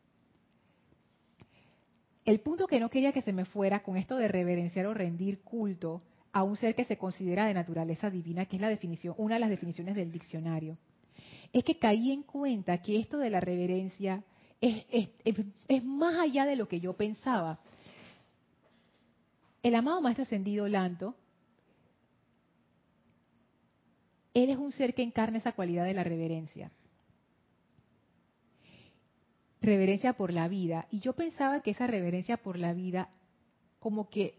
el punto que no quería que se me fuera con esto de reverenciar o rendir culto a un ser que se considera de naturaleza divina, que es la definición, una de las definiciones del diccionario, es que caí en cuenta que esto de la reverencia es, es más allá de lo que yo pensaba. El amado Maestro Ascendido Lanto, él es un ser que encarna esa cualidad de la reverencia reverencia por la vida. Y yo pensaba que esa reverencia por la vida como que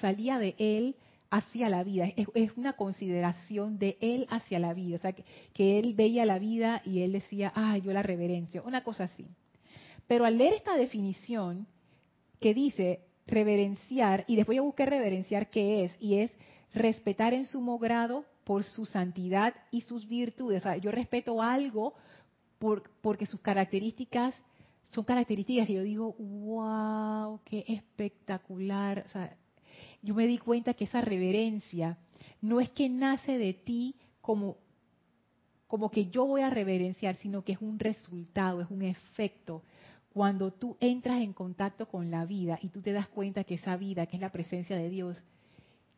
salía de él hacia la vida, es, una consideración de él hacia la vida, o sea, que, él veía la vida y él decía, ah, yo la reverencio, una cosa así. Pero al leer esta definición que dice reverenciar, y después yo busqué reverenciar qué es, y es respetar en sumo grado por su santidad y sus virtudes. O sea, yo respeto algo porque sus características son características que yo digo, wow, qué espectacular. O sea, yo me di cuenta que esa reverencia no es que nace de ti como, como que yo voy a reverenciar, sino que es un resultado, es un efecto. Cuando tú entras en contacto con la vida y tú te das cuenta que esa vida, que es la presencia de Dios,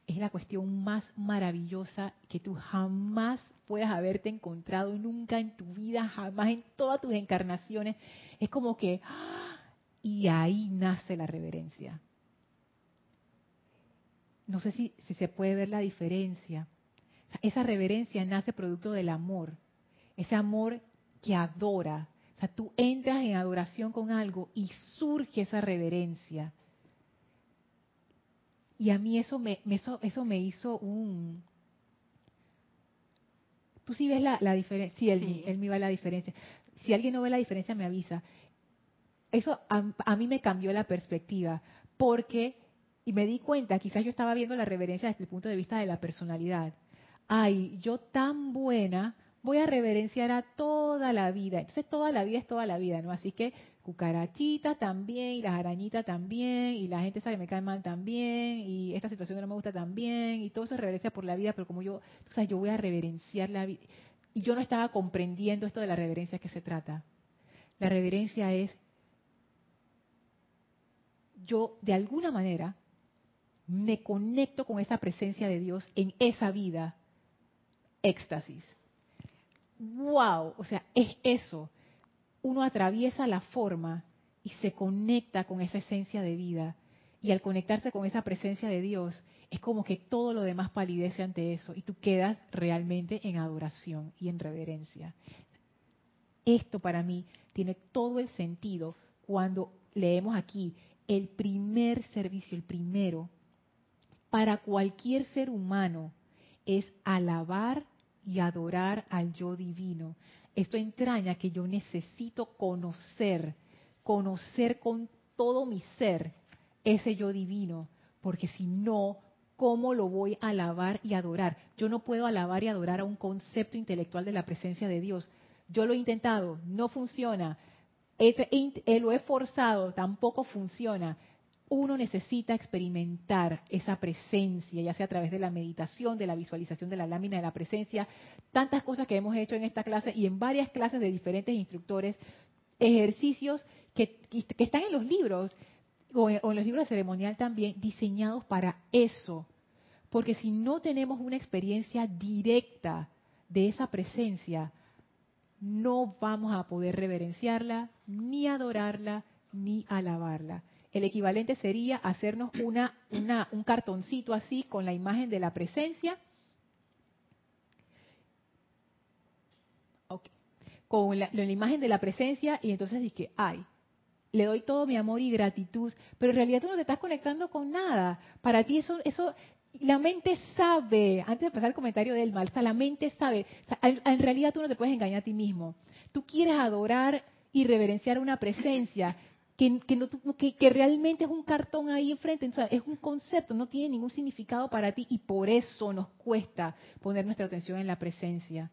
es la cuestión más maravillosa que tú jamás puedas haberte encontrado nunca en tu vida, jamás en todas tus encarnaciones. Es como que, ¡ah! y ahí nace la reverencia. No sé si, si se puede ver la diferencia. Esa reverencia nace producto del amor, ese amor que adora. O sea, tú entras en adoración con algo y surge esa reverencia y a mí eso me, eso, eso me hizo un... Tú sí ves la, diferencia, sí, él, me va la diferencia. Si alguien no ve la diferencia, me avisa. Eso a, a mí me cambió la perspectiva, porque, y me di cuenta, quizás yo estaba viendo la reverencia desde el punto de vista de la personalidad. Ay, yo tan buena, voy a reverenciar a toda la vida. Entonces toda la vida es toda la vida, ¿no? Así que cucarachitas también, y las arañitas también, y la gente sabe que me cae mal también, y esta situación no me gusta también, y todo es reverencia por la vida, pero como yo, tú sabes, yo voy a reverenciar la vida. Y yo no estaba comprendiendo esto de la reverencia que se trata. La reverencia es, yo de alguna manera me conecto con esa presencia de Dios en esa vida, éxtasis. ¡Wow! O sea, es eso uno atraviesa la forma y se conecta con esa esencia de vida. Y al conectarse con esa presencia de Dios, es como que todo lo demás palidece ante eso y tú quedas realmente en adoración y en reverencia. Esto para mí tiene todo el sentido cuando leemos aquí el primer servicio, el primero, para cualquier ser humano es alabar y adorar al yo divino. Esto entraña que yo necesito conocer, conocer con todo mi ser ese yo divino, porque si no, ¿cómo lo voy a alabar y adorar? Yo no puedo alabar y adorar a un concepto intelectual de la presencia de Dios. Yo lo he intentado, no funciona. lo he forzado, tampoco funciona uno necesita experimentar esa presencia, ya sea a través de la meditación, de la visualización de la lámina de la presencia, tantas cosas que hemos hecho en esta clase y en varias clases de diferentes instructores, ejercicios que, están en los libros o en, los libros de ceremonial también, diseñados para eso. Porque si no tenemos una experiencia directa de esa presencia, no vamos a poder reverenciarla, ni adorarla, ni alabarla. El equivalente sería hacernos una, un cartoncito así con la imagen de la presencia. Con la, imagen de la presencia y entonces dije, ay, le doy todo mi amor y gratitud, pero en realidad tú no te estás conectando con nada. Para ti eso, eso la mente sabe, antes de pasar el comentario del mal, la mente sabe, en, realidad tú no te puedes engañar a ti mismo. Tú quieres adorar y reverenciar una presencia, que, que, realmente es un cartón ahí enfrente, es un concepto, no tiene ningún significado para ti y por eso nos cuesta poner nuestra atención en la presencia,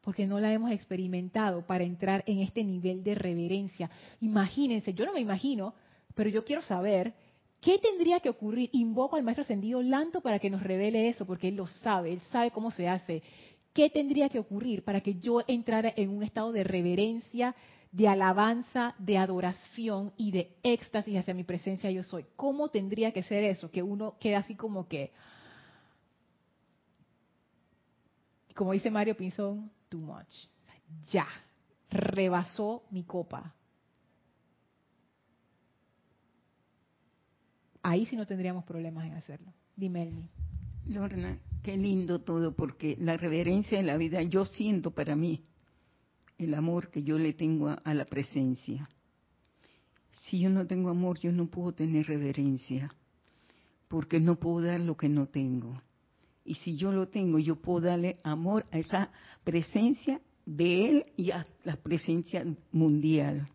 porque no la hemos experimentado para entrar en este nivel de reverencia. Imagínense, yo no me imagino, pero yo quiero saber qué tendría que ocurrir. Invoco al Maestro Ascendido Lanto para que nos revele eso, porque él lo sabe, él sabe cómo se hace. ¿Qué tendría que ocurrir para que yo entrara en un estado de reverencia? De alabanza, de adoración y de éxtasis hacia mi presencia yo soy. ¿Cómo tendría que ser eso? Que uno quede así como que, como dice Mario Pinzón, too much. Ya, rebasó mi copa. Ahí sí no tendríamos problemas en hacerlo. Dime, Elmi. Lorna, qué lindo todo, porque la reverencia en la vida, yo siento para mí el amor que yo le tengo a, la presencia. Si yo no tengo amor, yo no puedo tener reverencia, porque no puedo dar lo que no tengo. Y si yo lo tengo, yo puedo darle amor a esa presencia de Él y a la presencia mundial.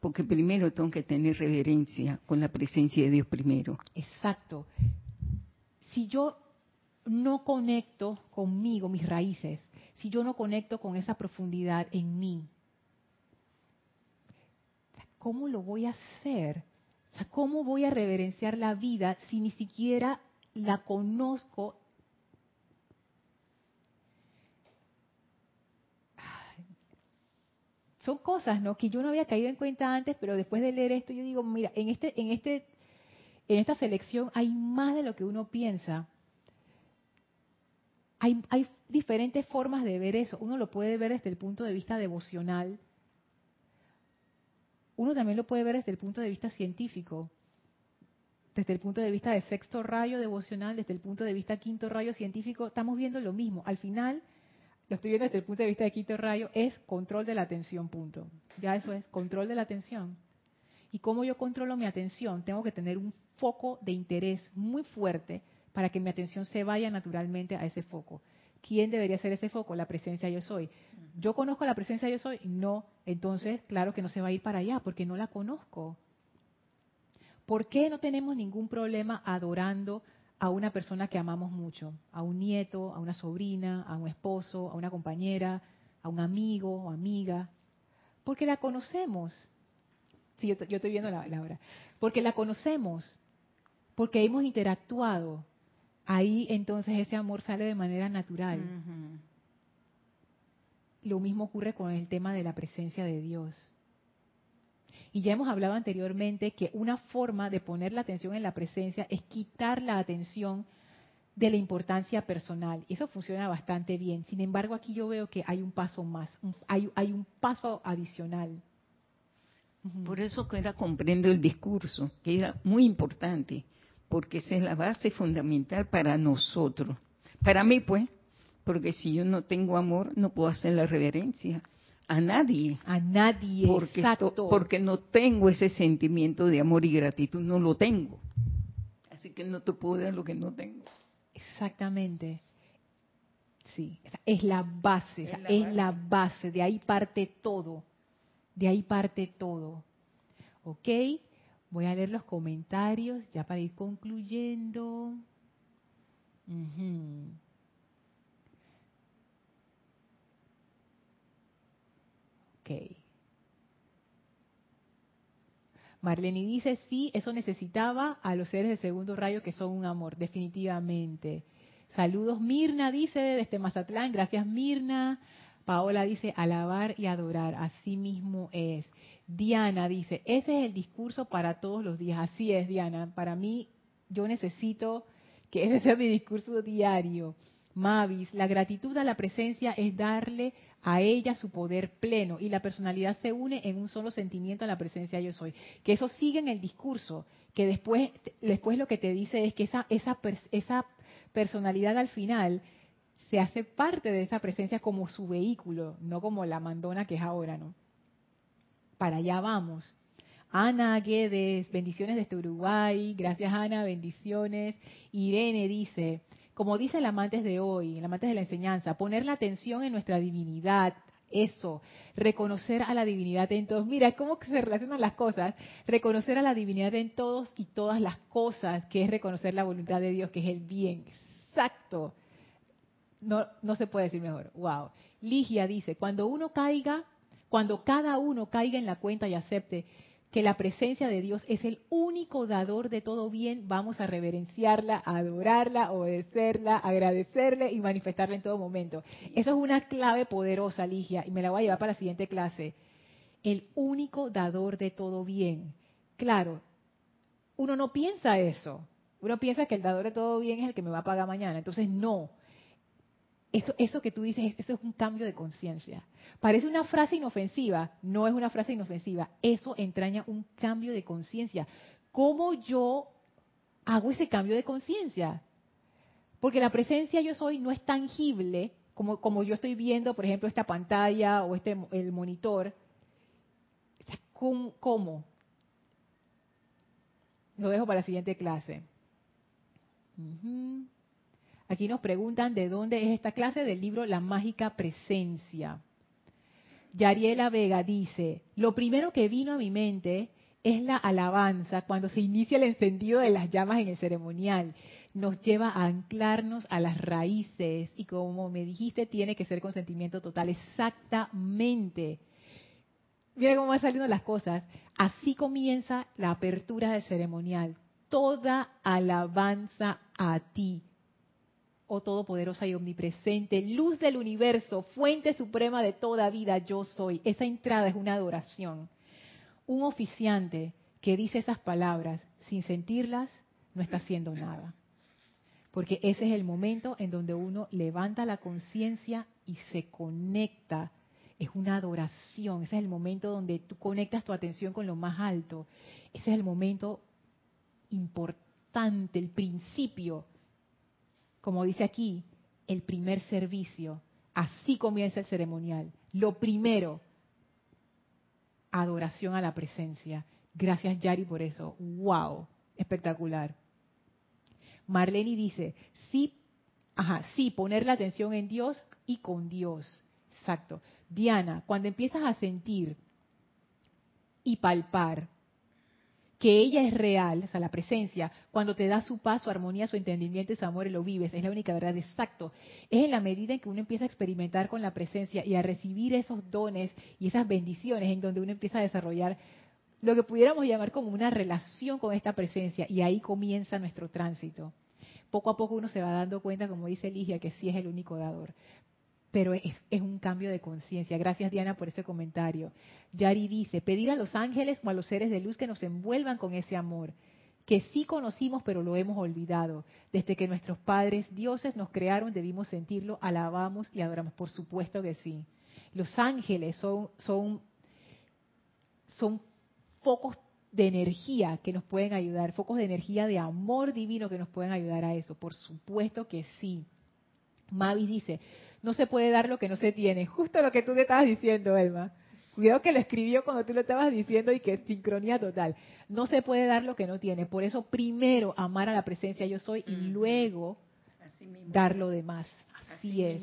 Porque primero tengo que tener reverencia con la presencia de Dios primero. Exacto si yo no conecto conmigo, mis raíces, si yo no conecto con esa profundidad en mí, ¿cómo lo voy a hacer? ¿Cómo voy a reverenciar la vida si ni siquiera la conozco? Son cosas, ¿no? Que yo no había caído en cuenta antes, pero después de leer esto, yo digo, mira, en este, en este en esta selección hay más de lo que uno piensa. Hay, diferentes formas de ver eso. Uno lo puede ver desde el punto de vista devocional. Uno también lo puede ver desde el punto de vista científico. Desde el punto de vista de sexto rayo devocional, desde el punto de vista quinto rayo científico, estamos viendo lo mismo. Al final, lo estoy viendo desde el punto de vista de quinto rayo, es control de la atención, punto. Ya eso es, control de la atención. ¿Y cómo yo controlo mi atención? Tengo que tener un foco de interés muy fuerte para que mi atención se vaya naturalmente a ese foco. ¿Quién debería ser ese foco? La presencia yo soy. ¿Yo conozco la presencia yo soy? No. Entonces, claro que no se va a ir para allá porque no la conozco. ¿Por qué no tenemos ningún problema adorando a una persona que amamos mucho? A un nieto, a una sobrina, a un esposo, a una compañera, a un amigo o amiga. Porque la conocemos. Sí, yo, estoy viendo la, la hora. Porque la conocemos porque hemos interactuado, ahí entonces ese amor sale de manera natural. Lo mismo ocurre con el tema de la presencia de Dios. Y ya hemos hablado anteriormente que una forma de poner la atención en la presencia es quitar la atención de la importancia personal. Eso funciona bastante bien. Sin embargo, aquí yo veo que hay un paso más, hay, hay un paso adicional. Por eso que era comprendo el discurso, que era muy importante porque esa es la base fundamental para nosotros. Para mí, pues, porque si yo no tengo amor, no puedo hacer la reverencia a nadie. A nadie, porque exacto. porque no tengo ese sentimiento de amor y gratitud, no lo tengo. Así que no te puedo dar lo que no tengo. Exactamente. Sí, es la base, es, la, es base. la base, de ahí parte todo, de ahí parte todo. ¿Ok? Voy a leer los comentarios ya para ir concluyendo. Ok. Marlene dice, sí, eso necesitaba a los seres de segundo rayo que son un amor, definitivamente. Saludos, Mirna dice desde Mazatlán, gracias Mirna. Paola dice, alabar y adorar, así mismo es. Diana dice, ese es el discurso para todos los días. Así es, Diana. Para mí, yo necesito que ese sea mi discurso diario. Mavis, la gratitud a la presencia es darle a ella su poder pleno y la personalidad se une en un solo sentimiento a la presencia yo soy. Que eso sigue en el discurso, que después, después lo que te dice es que esa, esa, esa personalidad al final se hace parte de esa presencia como su vehículo, no como la mandona que es ahora, ¿no? Para allá vamos. Ana Guedes, bendiciones desde Uruguay, gracias Ana, bendiciones. Irene dice, como dice el amantes de hoy, el amantes de la enseñanza, poner la atención en nuestra divinidad, eso, reconocer a la divinidad en todos. Mira, cómo se relacionan las cosas. Reconocer a la divinidad en todos y todas las cosas, que es reconocer la voluntad de Dios, que es el bien. Exacto no, no se puede decir mejor. Wow. Ligia dice, cuando uno caiga, cuando cada uno caiga en la cuenta y acepte que la presencia de Dios es el único dador de todo bien, vamos a reverenciarla, adorarla, obedecerla, agradecerle y manifestarla en todo momento. Eso es una clave poderosa, Ligia, y me la voy a llevar para la siguiente clase. el único dador de todo bien. Claro, uno no piensa eso. Uno piensa que el dador de todo bien es el que me va a pagar mañana. Entonces, no. Eso que tú dices, eso es un cambio de conciencia. Parece una frase inofensiva, no es una frase inofensiva. Eso entraña un cambio de conciencia. ¿Cómo yo hago ese cambio de conciencia? Porque la presencia yo soy no es tangible como, como yo estoy viendo, por ejemplo, esta pantalla o este el monitor. ¿Cómo? Lo dejo para la siguiente clase. Aquí nos preguntan de dónde es esta clase del libro La mágica presencia. Yariela Vega dice, lo primero que vino a mi mente es la alabanza cuando se inicia el encendido de las llamas en el ceremonial. Nos lleva a anclarnos a las raíces y como me dijiste, tiene que ser con sentimiento total. Exactamente. Mira cómo van saliendo las cosas. Así comienza la apertura del ceremonial. Toda alabanza a ti, oh todopoderosa y omnipresente, luz del universo, fuente suprema de toda vida, yo soy. Esa entrada es una adoración. Un oficiante que dice esas palabras sin sentirlas no está haciendo nada. Porque ese es el momento en donde uno levanta la conciencia y se conecta es una adoración, ese es el momento donde tú conectas tu atención con lo más alto, ese es el momento importante, el principio, como dice aquí, el primer servicio, así comienza el ceremonial, lo primero, adoración a la presencia. Gracias Yari por eso, wow, espectacular. Marlene dice, sí, ajá, sí, poner la atención en Dios y con Dios. Exacto. Diana, cuando empiezas a sentir y palpar que ella es real, o sea, la presencia, cuando te da su paz, su armonía, su entendimiento su amor y lo vives, es la única verdad, exacto. Es en la medida en que uno empieza a experimentar con la presencia y a recibir esos dones y esas bendiciones en donde uno empieza a desarrollar lo que pudiéramos llamar como una relación con esta presencia y ahí comienza nuestro tránsito. Poco a poco uno se va dando cuenta, como dice Ligia, que sí es el único dador pero es, un cambio de conciencia. Gracias Diana por ese comentario. Yari dice, pedir a los ángeles o a los seres de luz que nos envuelvan con ese amor, que sí conocimos pero lo hemos olvidado. Desde que nuestros padres dioses nos crearon debimos sentirlo, alabamos y adoramos. Por supuesto que sí. Los ángeles son, son, son focos de energía que nos pueden ayudar, focos de energía de amor divino que nos pueden ayudar a eso. Por supuesto que sí. Mavi dice, no se puede dar lo que no se tiene. Justo lo que tú te estabas diciendo, Elma. Cuidado que lo escribió cuando tú lo estabas diciendo y que es sincronía total. No se puede dar lo que no tiene. Por eso primero amar a la presencia yo soy y luego dar lo demás. Así, es.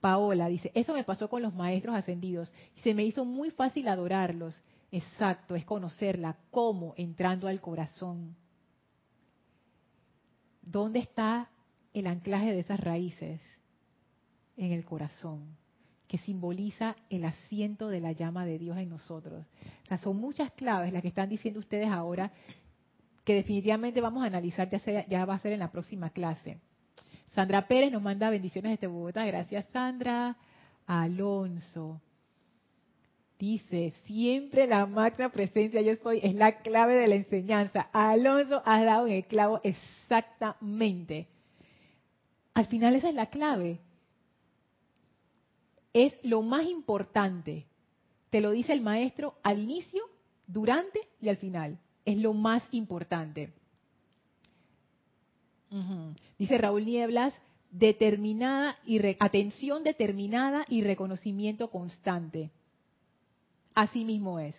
Paola dice, eso me pasó con los maestros ascendidos. Se me hizo muy fácil adorarlos. Exacto, es conocerla. ¿Cómo? Entrando al corazón. ¿Dónde está el anclaje de esas raíces? En el corazón, que simboliza el asiento de la llama de Dios en nosotros. O sea, son muchas claves las que están diciendo ustedes ahora que definitivamente vamos a analizar, ya, ya va a ser en la próxima clase. Sandra Pérez nos manda bendiciones desde Bogotá. Gracias, Sandra. Alonso dice, siempre la máxima presencia yo soy es la clave de la enseñanza. Alonso, has dado en el clavo exactamente. Al final esa es la clave es lo más importante. Te lo dice el maestro al inicio, durante y al final. Es lo más importante. Dice Raúl Nieblas, determinada y atención determinada y reconocimiento constante. Así mismo es.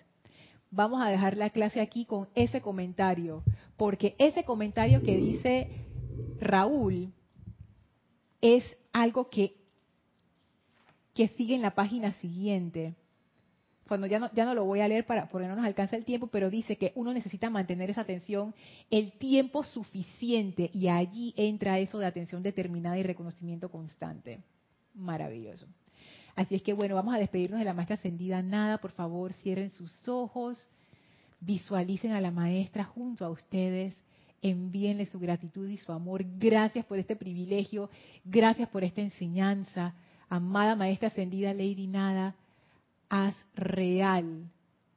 Vamos a dejar la clase aquí con ese comentario, porque ese comentario que dice Raúl es algo que que sigue en la página siguiente. Cuando ya no, ya no lo voy a leer para, porque no nos alcanza el tiempo, pero dice que uno necesita mantener esa atención el tiempo suficiente y allí entra eso de atención determinada y reconocimiento constante. Maravilloso. Así es que bueno, vamos a despedirnos de la maestra ascendida. Nada, por favor, cierren sus ojos, visualicen a la maestra junto a ustedes, envíenle su gratitud y su amor. Gracias por este privilegio, gracias por esta enseñanza amada Maestra Ascendida Lady Nada, haz real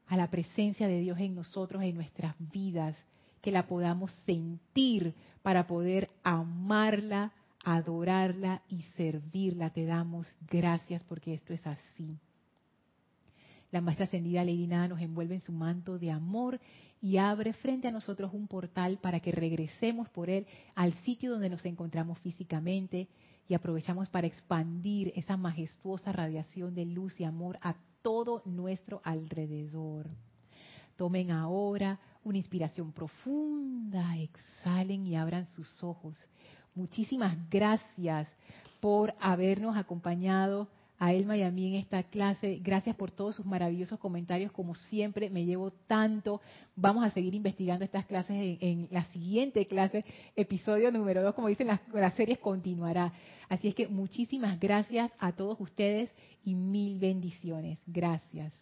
a la presencia de Dios en nosotros, en nuestras vidas, que la podamos sentir para poder amarla, adorarla y servirla. Te damos gracias porque esto es así. La maestra ascendida Lady Nada nos envuelve en su manto de amor y abre frente a nosotros un portal para que regresemos por él al sitio donde nos encontramos físicamente y aprovechamos para expandir esa majestuosa radiación de luz y amor a todo nuestro alrededor. Tomen ahora una inspiración profunda, exhalen y abran sus ojos. Muchísimas gracias por habernos acompañado a Elma y a mí en esta clase. Gracias por todos sus maravillosos comentarios. Como siempre, me llevo tanto. Vamos a seguir investigando estas clases en, la siguiente clase, episodio número 2. Como dicen, las series continuará. Así es que muchísimas gracias a todos ustedes y mil bendiciones. Gracias.